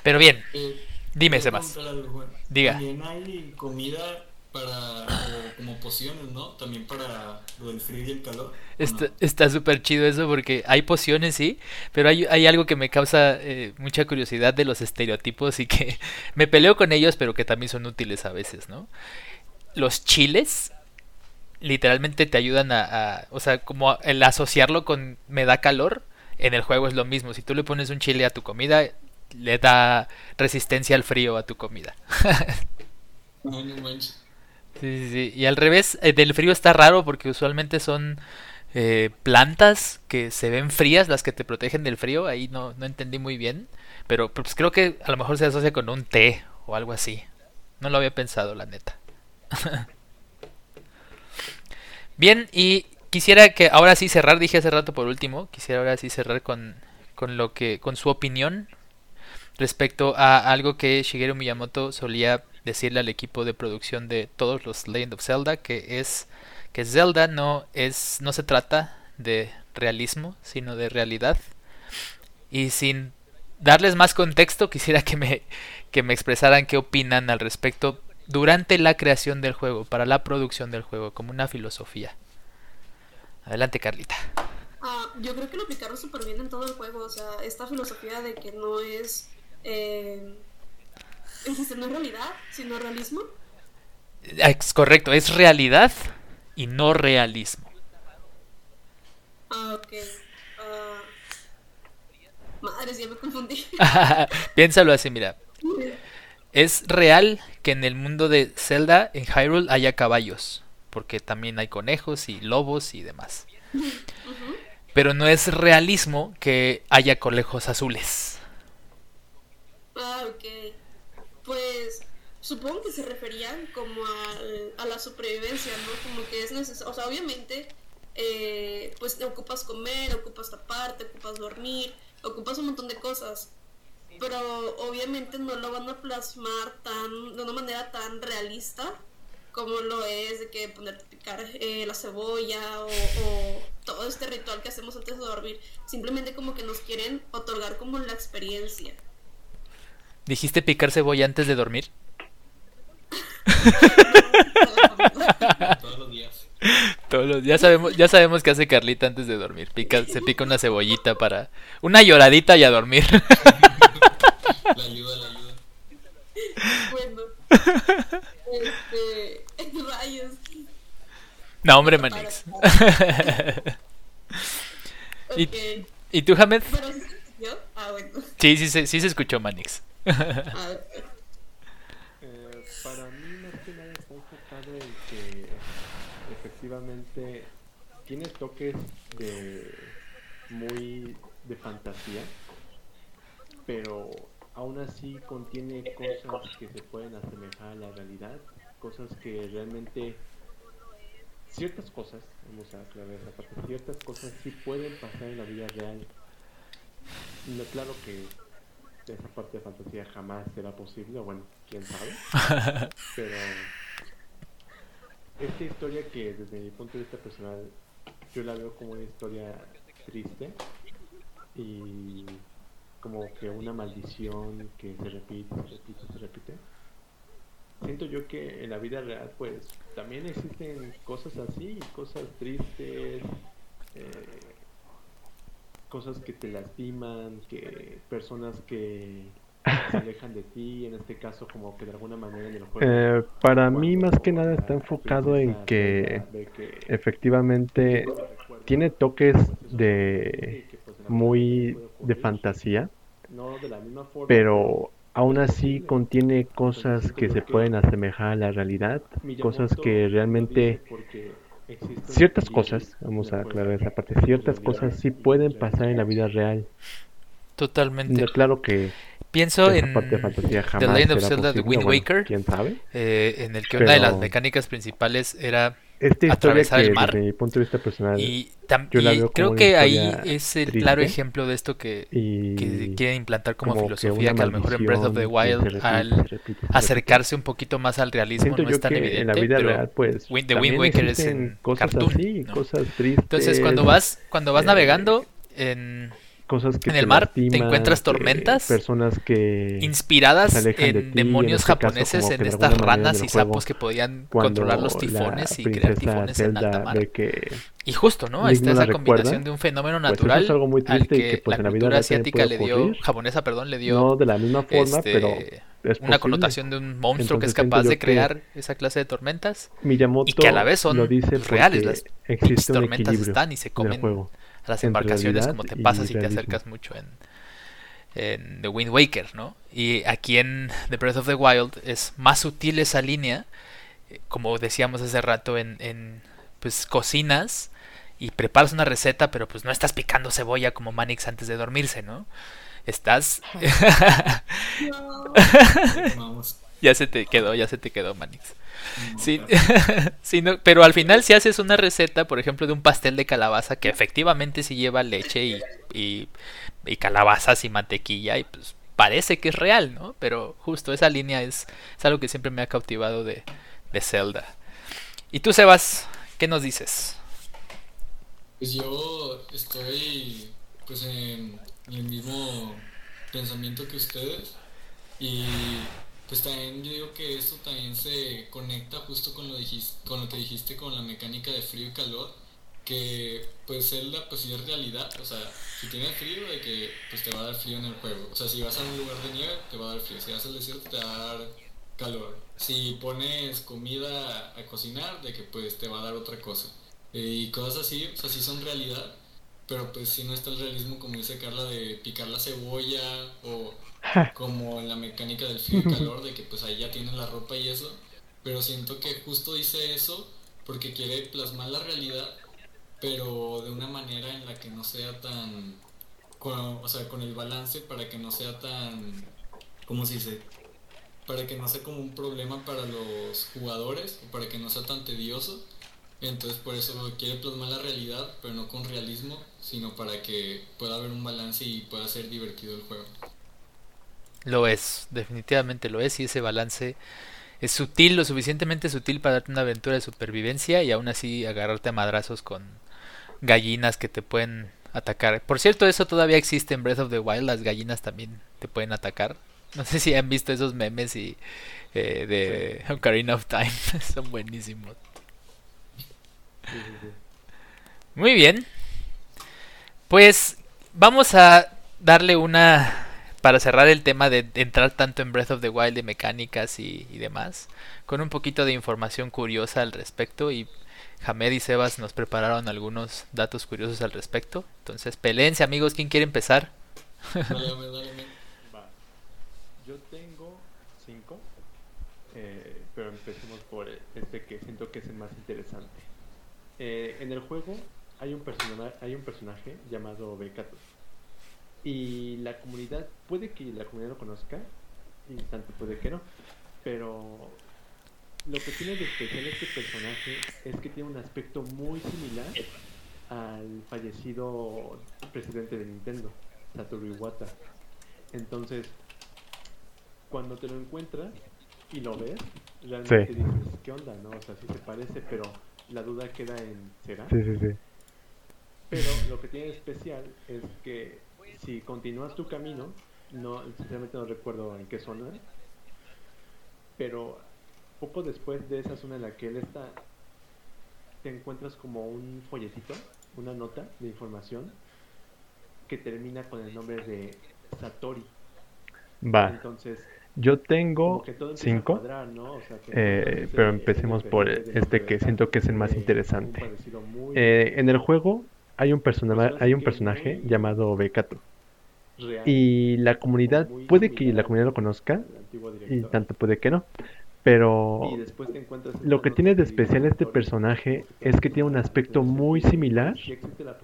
Pero bien, eh, dime, Sebas. Diga. También hay comida para como pociones, ¿no? También para lo del frío y el calor. Está súper chido eso porque hay pociones, sí, pero hay, hay algo que me causa eh, mucha curiosidad de los estereotipos y que *laughs* me peleo con ellos, pero que también son útiles a veces, ¿no? Los chiles literalmente te ayudan a, o sea, como el asociarlo con me da calor, en el juego es lo mismo. Si tú le pones un chile a tu comida, le da resistencia al frío a tu comida. *laughs* no, no manches. Sí, sí, sí. Y al revés, eh, del frío está raro porque usualmente son eh, plantas que se ven frías las que te protegen del frío. Ahí no, no entendí muy bien. Pero pues creo que a lo mejor se asocia con un té o algo así. No lo había pensado, la neta. *laughs* bien, y quisiera que ahora sí cerrar, dije hace rato por último, quisiera ahora sí cerrar con, con lo que, con su opinión respecto a algo que Shigeru Miyamoto solía decirle al equipo de producción de todos los Legend of Zelda que es que Zelda no es no se trata de realismo, sino de realidad. Y sin darles más contexto, *laughs* quisiera que me, que me expresaran qué opinan al respecto durante la creación del juego, para la producción del juego, como una filosofía. Adelante, Carlita. Ah, yo creo que lo aplicaron súper bien en todo el juego. O sea, esta filosofía de que no es. Eh, no es realidad, sino realismo. Es correcto, es realidad y no realismo. Ah, ok. Uh, madres, ya me confundí. *laughs* Piénsalo así, mira. Es real que en el mundo de Zelda, en Hyrule, haya caballos. Porque también hay conejos y lobos y demás. Pero no es realismo que haya conejos azules. Ah, ok. Pues supongo que se referían como a la supervivencia, ¿no? Como que es necesario. O sea, obviamente, eh, pues te ocupas comer, ocupas taparte, ocupas dormir, ocupas un montón de cosas pero obviamente no lo van a plasmar tan de una manera tan realista como lo es de que ponerte a picar eh, la cebolla o, todo este ritual que hacemos antes de dormir. Simplemente como que nos quieren otorgar como la experiencia. ¿Dijiste picar cebolla antes de dormir? Todos los días. Todos los ya sabemos, ya sabemos qué hace Carlita antes de dormir. Pica, se pica una cebollita para una lloradita y a dormir. La ayuda, la ayuda. Bueno. Este. Rayos. No, hombre, Manix. *laughs* okay. ¿Y, ¿Y tú, Hamed? ¿Pero sí se escuchó? Ah, bueno. Sí, sí, sí, sí se escuchó, Manix. Ah, eh, para mí, más que nada, está enfocado en que efectivamente tiene toques de muy de fantasía, pero aún así contiene cosas que se pueden asemejar a la realidad, cosas que realmente ciertas cosas, vamos a aclarar esa parte, ciertas cosas sí pueden pasar en la vida real. No, claro que esa parte de fantasía jamás será posible, bueno, quién sabe, *laughs* pero esta historia que desde mi punto de vista personal yo la veo como una historia triste y como que una maldición que se repite, se repite, se repite. Siento yo que en la vida real pues también existen cosas así, cosas tristes, eh, cosas que te lastiman, que personas que *laughs* se alejan de ti, en este caso como que de alguna manera en el juego. Eh, para mí más que nada está enfocado en que efectivamente tiene toques de muy de fantasía, pero aún así contiene cosas que se pueden asemejar a la realidad, cosas que realmente ciertas cosas, vamos a aclarar esa parte, ciertas cosas sí pueden pasar en la vida real. Totalmente. claro que pienso en The Legend of Zelda The Wind Waker, eh, en el que una de las mecánicas principales era atravesar el mar. Desde mi punto de vista personal, y, creo que ahí es el claro ejemplo de esto que, que quieren implantar como, filosofía, que, a lo mejor en Breath of the Wild, al acercarse un poquito más al realismo, no es tan evidente. En la vida pero real, pues, The Wind Waker es en cosas cartoon. Así, cosas tristes, Entonces, cuando vas, cuando vas eh, navegando en cosas que en el mar te encuentras tormentas personas que inspiradas en demonios este japoneses en estas ranas y sapos que podían controlar los tifones y crear tifones en alta mar y justo no está esa combinación de un fenómeno pues natural es algo muy triste al que, pues, la cultura asiática le dio japonesa perdón le dio no de la misma forma este, pero una connotación de un monstruo que es capaz de crear esa clase de tormentas y que a la vez son reales las tormentas están y se comen las embarcaciones como te pasa si te acercas mucho en, The Wind Waker, ¿no? Y aquí en The Breath of the Wild es más sutil esa línea, eh, como decíamos hace rato en, en pues cocinas y preparas una receta, pero pues no estás picando cebolla como Manix antes de dormirse, ¿no? Estás... *laughs* ya se te quedó, ya se te quedó, Manix. Sí, *laughs* pero al final si haces una receta, por ejemplo, de un pastel de calabaza que efectivamente sí lleva leche y, y, calabazas y mantequilla, y pues parece que es real, ¿no? Pero justo esa línea es, es algo que siempre me ha cautivado de, de Zelda. ¿Y tú, Sebas, qué nos dices? Pues yo estoy pues en el mismo pensamiento que ustedes y pues también yo digo que eso también se conecta justo con lo, dijiste, con lo que dijiste con la mecánica de frío y calor, que pues Zelda pues sí es realidad, o sea, si tiene frío de que pues te va a dar frío en el juego, o sea, si vas a un lugar de nieve te va a dar frío, si vas al desierto te va a dar calor, si pones comida a cocinar de que pues te va a dar otra cosa, y cosas así, o sea, sí son realidad, pero pues si no está el realismo como dice Carla de picar la cebolla o *laughs* como en la mecánica del frío y calor, de que pues ahí ya tienen la ropa y eso. Pero siento que justo dice eso porque quiere plasmar la realidad, pero de una manera en la que no sea tan, o sea, con el balance para que no sea tan, ¿cómo se dice? Para que no sea como un problema para los jugadores, o para que no sea tan tedioso. Entonces por eso quiere plasmar la realidad, pero no con realismo, sino para que pueda haber un balance y pueda ser divertido el juego. Lo es, definitivamente lo es y ese balance es sutil, lo suficientemente sutil para darte una aventura de supervivencia y aún así agarrarte a madrazos con gallinas que te pueden atacar. Por cierto, eso todavía existe en Breath of the Wild, las gallinas también te pueden atacar. No sé si han visto esos memes y eh, de Ocarina of Time, *laughs* son buenísimos. Muy bien. Pues vamos a darle una para cerrar el tema de entrar tanto en Breath of the Wild de mecánicas y, demás, con un poquito de información curiosa al respecto y Hamed y Sebas nos prepararon algunos datos curiosos al respecto. Entonces, peleense amigos, ¿quién quiere empezar? *laughs* Yo tengo cinco, eh, pero empecemos por este que siento que es el más interesante. Eh, en el juego hay un, hay un personaje llamado Bekato y la comunidad, puede que la comunidad lo conozca, y tanto puede que no, pero lo que tiene de especial este personaje es que tiene un aspecto muy similar al fallecido presidente de Nintendo, Satoru Iwata. Entonces, cuando te lo encuentras y lo ves, realmente dices, ¿qué onda? no O sea, sí se parece, pero la duda queda en ¿será? Sí, sí, sí. Pero lo que tiene de especial es que si continúas tu camino, no, sinceramente no recuerdo en qué zona, pero poco después de esa zona en la que él está, te encuentras como un folletito, una nota de información que termina con el nombre de Satori. Va. Entonces, yo tengo cinco, eh, pero empecemos por este que siento que es el más interesante. Eh, en el juego hay un, persona, hay un personaje llamado Bekato. Y la comunidad, puede que la comunidad lo conozca, y tanto puede que no. Pero lo que tiene de especial este personaje es que tiene un aspecto muy similar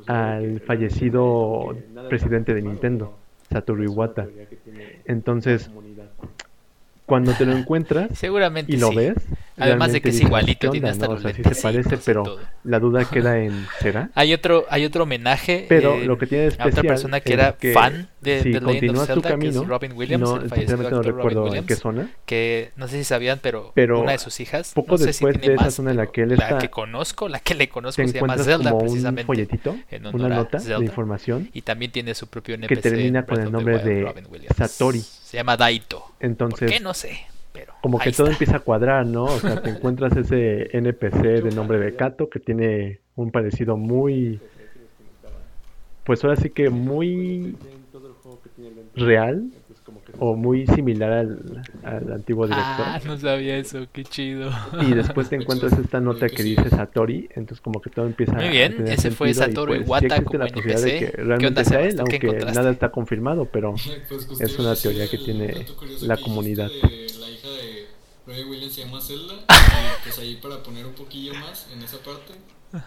al fallecido presidente de Nintendo, Satoru Iwata. Entonces, cuando te lo encuentras *laughs* Seguramente y lo ves, además de que es igualito, tiene hasta los se parece, pero la duda queda en ¿será? *laughs* Hay otro hay otro homenaje pero lo que tiene especial a otra persona que era fan de, si de Legend of Zelda, camino, que es Robin Williams, no, el fallecido no recuerdo Williams, en qué zona, que no sé si sabían, pero, pero una de sus hijas, poco no sé después si tiene de esa más, zona en la que él está, la que conozco, la que le conozco se llama Zelda precisamente, un folletito, en una nota Zelda, de información y también tiene su propio NPC que termina con el nombre de. Satori. Se llama Daito. Entonces, ¿Por qué? No sé. Pero como que todo está. empieza a cuadrar, ¿no? O sea, te *laughs* encuentras ese NPC de nombre de Kato que tiene un parecido muy, pues ahora sí que muy real o muy similar al, al antiguo director. Ah, no sabía eso, qué chido. Y después te *laughs* encuentras esta nota que dice Satori, entonces como que todo empieza Muy a bien, tener ese fue Satoru pues, sí Iwata existe como la posibilidad de NPC. que ¿Qué realmente onda, sea él, ¿Tú qué aunque nada está confirmado, pero *laughs* Pues justo es a una teoría que el tiene la que comunidad. de La hija de Robbie Williams se llama Zelda. y *laughs* pues ahí para poner un poquillo más en esa parte,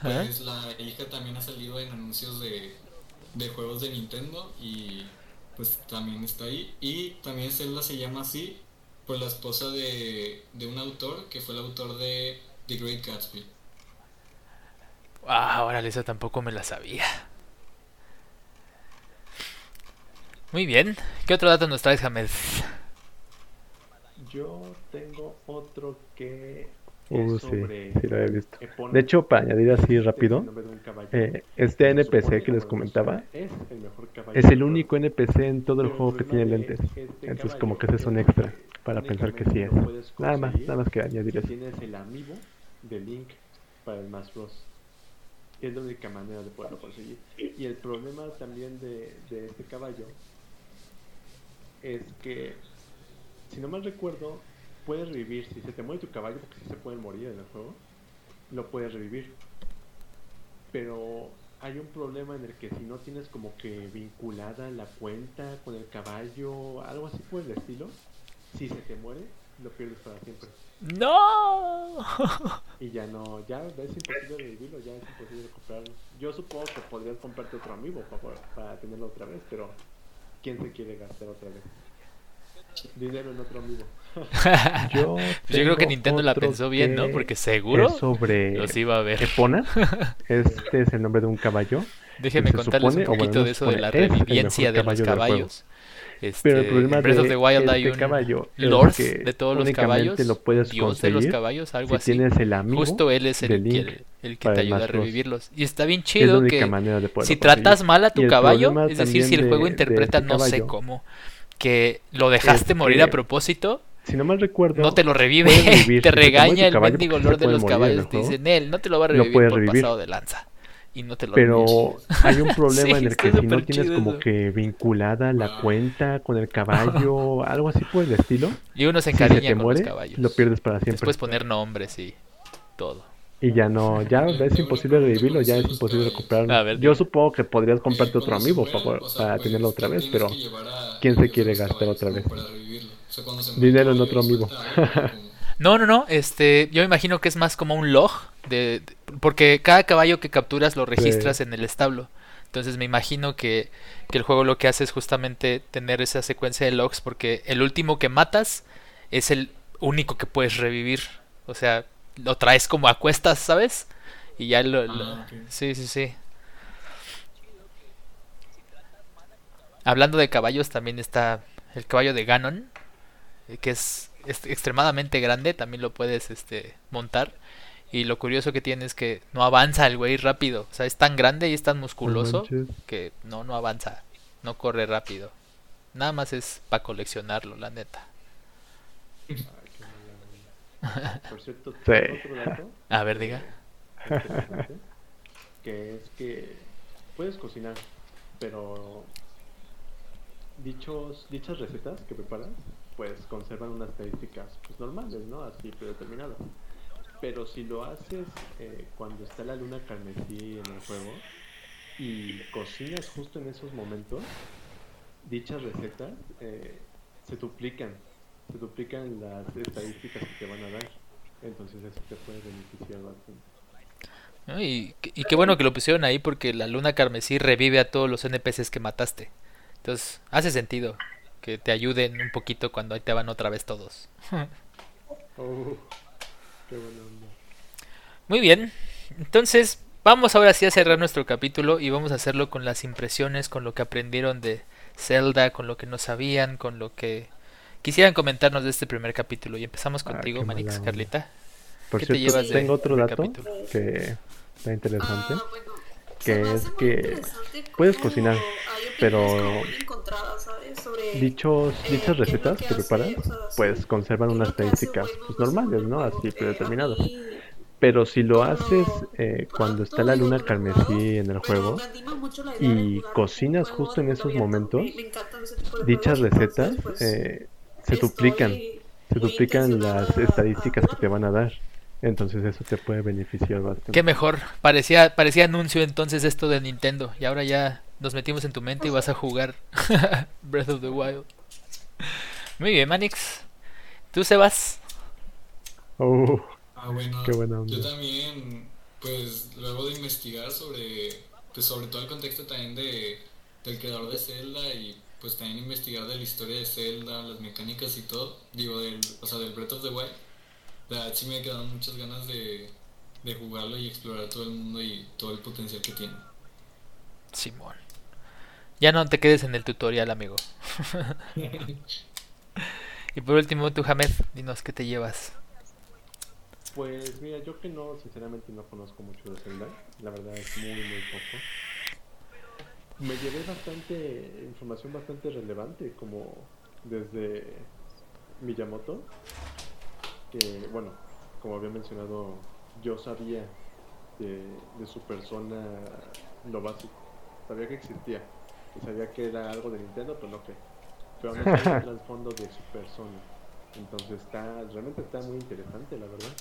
pues la hija también ha salido en anuncios de, de juegos de Nintendo y pues también está ahí. Y también Zelda se llama así por la esposa de, de un autor que fue el autor de The Great Gatsby. Ah, órale, esa tampoco me la sabía. Muy bien. ¿Qué otro dato nos traes, Hamed? Yo tengo otro que Uh, sí, lo visto. De hecho, para añadir así este rápido, eh, este NPC que les comentaba es el único NPC en todo el juego que tiene lentes. Entonces como que ese es un extra para pensar que sí es. Nada más, nada más que añadir eso. Tienes el amigo de Link para el Smash Bros. Es la única manera de poderlo conseguir. Y el problema también de, de este caballo es que, si no mal recuerdo, puedes revivir. Si se te muere tu caballo, porque si se pueden morir en el juego, lo puedes revivir. Pero hay un problema en el que si no tienes como que vinculada la cuenta con el caballo, algo así por el estilo, si se te muere, lo pierdes para siempre. ¡No! *laughs* y ya no, ya es imposible revivirlo, ya es imposible comprarlo. Yo supongo que podrías comprarte otro amigo para, para tenerlo otra vez, pero ¿quién se quiere gastar otra vez? Dinero en otro amigo. *laughs* yo, yo, creo que Nintendo la pensó bien, ¿no? Porque seguro sobre los iba a ver. Epona. *laughs* Este es el nombre de un caballo. Déjeme contarles un poquito de eso de la reviviencia de los caballos. Este, Pero el problema de, the Wild este un caballo Lord de todos los caballos, lo puedes Dios de los caballos, algo si así. Tienes el amigo Justo él es el, que, el que te ayuda a revivirlos. Y está bien es chido que de si conseguir. tratas mal a tu caballo, es decir, si el juego de- interpreta de este no sé cómo, que lo dejaste es morir que- a propósito, Si no mal recuerdo, no te lo revive, revivir. *laughs* te Si regaña el mendigo lord de los morir caballos, te dicen, él no te lo va a revivir puedes por revivir. pasado de lanza. Y no te lo Pero revives. *laughs* hay un problema Sí, en el que si no tienes como que vinculada la cuenta con el caballo, *laughs* algo así por el estilo, Y uno se si se encariña te con muere, los caballos. lo pierdes para siempre. puedes poner nombres y todo. Y ya no, ya es imposible revivirlo, ya es imposible recuperarlo. Yo supongo que podrías comprarte otro amigo para, para tenerlo otra vez, pero ¿quién se quiere gastar otra vez? Dinero en otro amigo. *laughs* No, no, no. Este, yo me imagino que es más como un log de, de- porque cada caballo que capturas lo registras en el establo. Entonces me imagino que, que el juego lo que hace es justamente tener esa secuencia de logs porque el último que matas es el único que puedes revivir. O sea, lo traes como a cuestas, ¿sabes? Y ya lo... lo- Ah. Sí, sí, sí. Hablando de caballos, también está el caballo de Ganon, eh, que es, es extremadamente grande, también lo puedes este, montar. Y lo curioso que tiene es que no avanza el güey rápido. O sea, es tan grande y es tan musculoso que no, no avanza, no corre rápido. Nada más es para coleccionarlo, la neta. Ay, qué mala onda. Por cierto, Sí. tengo otro dato A ver, diga. que es que puedes cocinar, pero dichos, dichas recetas que preparas, pues conservan unas estadísticas pues, normales, ¿no? Así predeterminadas. Pero si lo haces eh, cuando está la luna carmesí en el juego y cocinas justo en esos momentos, dichas recetas eh, se duplican, se duplican las estadísticas que te van a dar. Entonces eso te puede beneficiar bastante. ¿no? Y, y qué bueno que lo pusieron ahí porque la luna carmesí revive a todos los NPCs que mataste. Entonces, hace sentido que te ayuden un poquito cuando ahí te van otra vez todos. *laughs* Oh, qué. Muy bien, entonces vamos ahora sí a cerrar nuestro capítulo y vamos a hacerlo con las impresiones, con lo que aprendieron de Zelda, con lo que no sabían, con lo que quisieran comentarnos de este primer capítulo. Y empezamos Ah, contigo, Manix, mala. Carlita. Por ¿Qué te cierto, de tengo otro dato capítulo? que está interesante. Ah, bueno, que es que puedes cocinar, pero Dichos, eh, dichas recetas que preparas, o sea, pues conservan unas estadísticas bueno pues normales, ¿no? Así Eh, predeterminadas. Pero si lo haces eh, cuando está la luna carmesí en el juego, y cocinas justo en esos momentos, dichas recetas pues, eh, se estoy duplican, se duplican las estadísticas que te van a dar. Entonces eso te puede beneficiar bastante. Qué mejor, parecía, parecía anuncio entonces esto de Nintendo. Y ahora ya nos metimos en tu mente y vas a jugar *laughs* Breath of the Wild. Muy bien, Manix. ¿Tú, Sebas? Oh, Ah, bueno, Qué buena onda. yo también, pues luego de investigar sobre, pues sobre todo el contexto también de, del creador de Zelda y pues también investigar de la historia de Zelda, las mecánicas y todo, digo, del, o sea, del Breath of the Wild, la verdad sí me quedaron muchas ganas de, de jugarlo y explorar todo el mundo y todo el potencial que tiene. Simón. Ya no te quedes en el tutorial, amigo. *laughs* y por último, tú, Hamed, dinos qué te llevas. Pues mira, yo que no, sinceramente no conozco mucho de Zelda. La verdad es muy, muy poco. Me llevé bastante información bastante relevante, como desde Miyamoto, que bueno, como había mencionado, yo sabía de, de su persona lo básico, sabía que existía y sabía que era algo de Nintendo, pero no que. Pero no sabía el trasfondo de su persona. Entonces está, realmente está muy interesante, la verdad.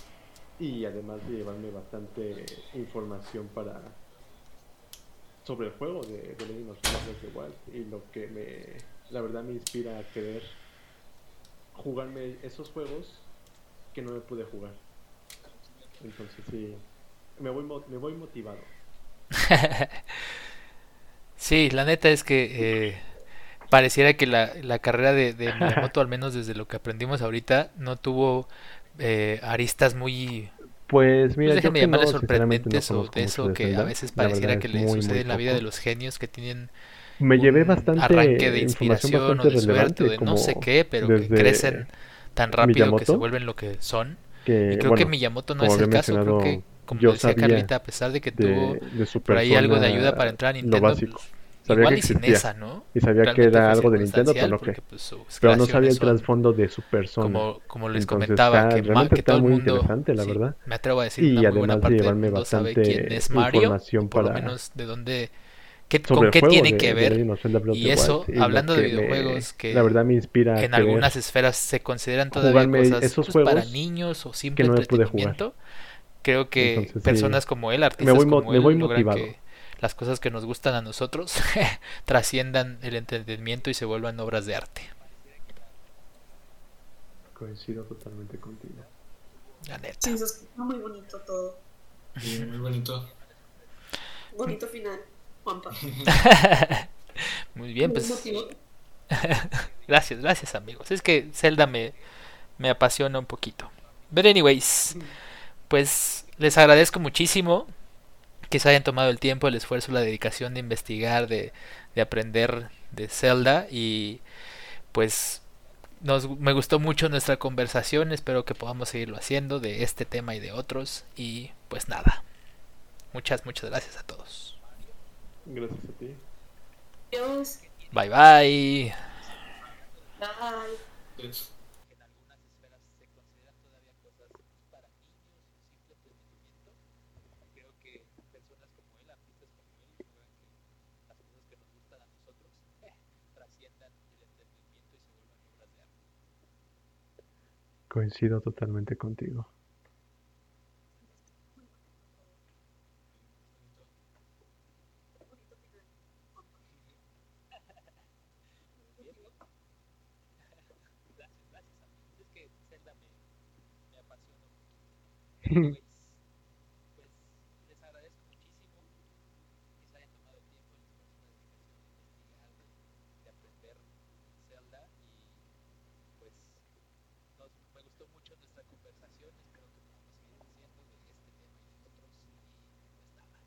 Y además de llevarme bastante información para sobre el juego de, de Legend of Wild y lo que me, la verdad me inspira a querer jugarme esos juegos que no me pude jugar. Entonces sí, me voy, me voy motivado. *laughs* sí, la neta es que eh, pareciera que la, la carrera de, de Miyamoto, al menos desde lo que aprendimos ahorita, no tuvo eh, aristas muy pues mira, pues déjame llamarle sorprendentes o de eso que a veces pareciera que le sucede en la vida de los genios que tienen me llevé bastante arranque de inspiración o de suerte o de no sé qué, pero que crecen tan rápido que se vuelven lo que son. y creo que Miyamoto no es el caso, creo que como decía Carlita, a pesar de que tuvo por ahí algo de ayuda para entrar a Nintendo, sabía que existía. ¿no? Y sabía que era algo de Nintendo, pero no que. Pues, pero no sabía el trasfondo de su persona. Como, como les comentaba, que, que todo el mundo. Interesante, la verdad. Me atrevo a decir, y una muy buena parte de llevarme sabe quién es Mario, por lo menos de dónde con qué tiene que ver. y eso, hablando de videojuegos que, la verdad me inspira en algunas esferas se consideran todavía cosas esos pues, para niños o simple entretenimiento. Creo que personas como él, artistas como él, logran que las cosas que nos gustan a nosotros *laughs* trasciendan el entretenimiento y se vuelvan obras de arte. Coincido totalmente contigo. La neta. Sí, eso es muy bonito todo. muy bonito. Bonito final. *laughs* Muy bien, pues. *laughs* gracias, gracias amigos. Es que Zelda me, me apasiona un poquito. But anyways, pues les agradezco muchísimo que se hayan tomado el tiempo, el esfuerzo, la dedicación de investigar, de, de aprender de Zelda y pues nos, me gustó mucho nuestra conversación, espero que podamos seguirlo haciendo de este tema y de otros y pues nada. Muchas, muchas gracias a todos. Gracias a ti. Adiós. Bye bye. Bye. Yes. Coincido totalmente contigo. *laughs* *laughs* pues les agradezco muchísimo que se hayan tomado el tiempo y de aprender Zelda y pues nos, me gustó mucho nuestra conversación espero que podamos seguir haciendo de este tema y de otros y pues nada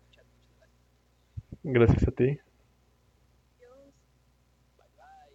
muchas muchas gracias gracias a ti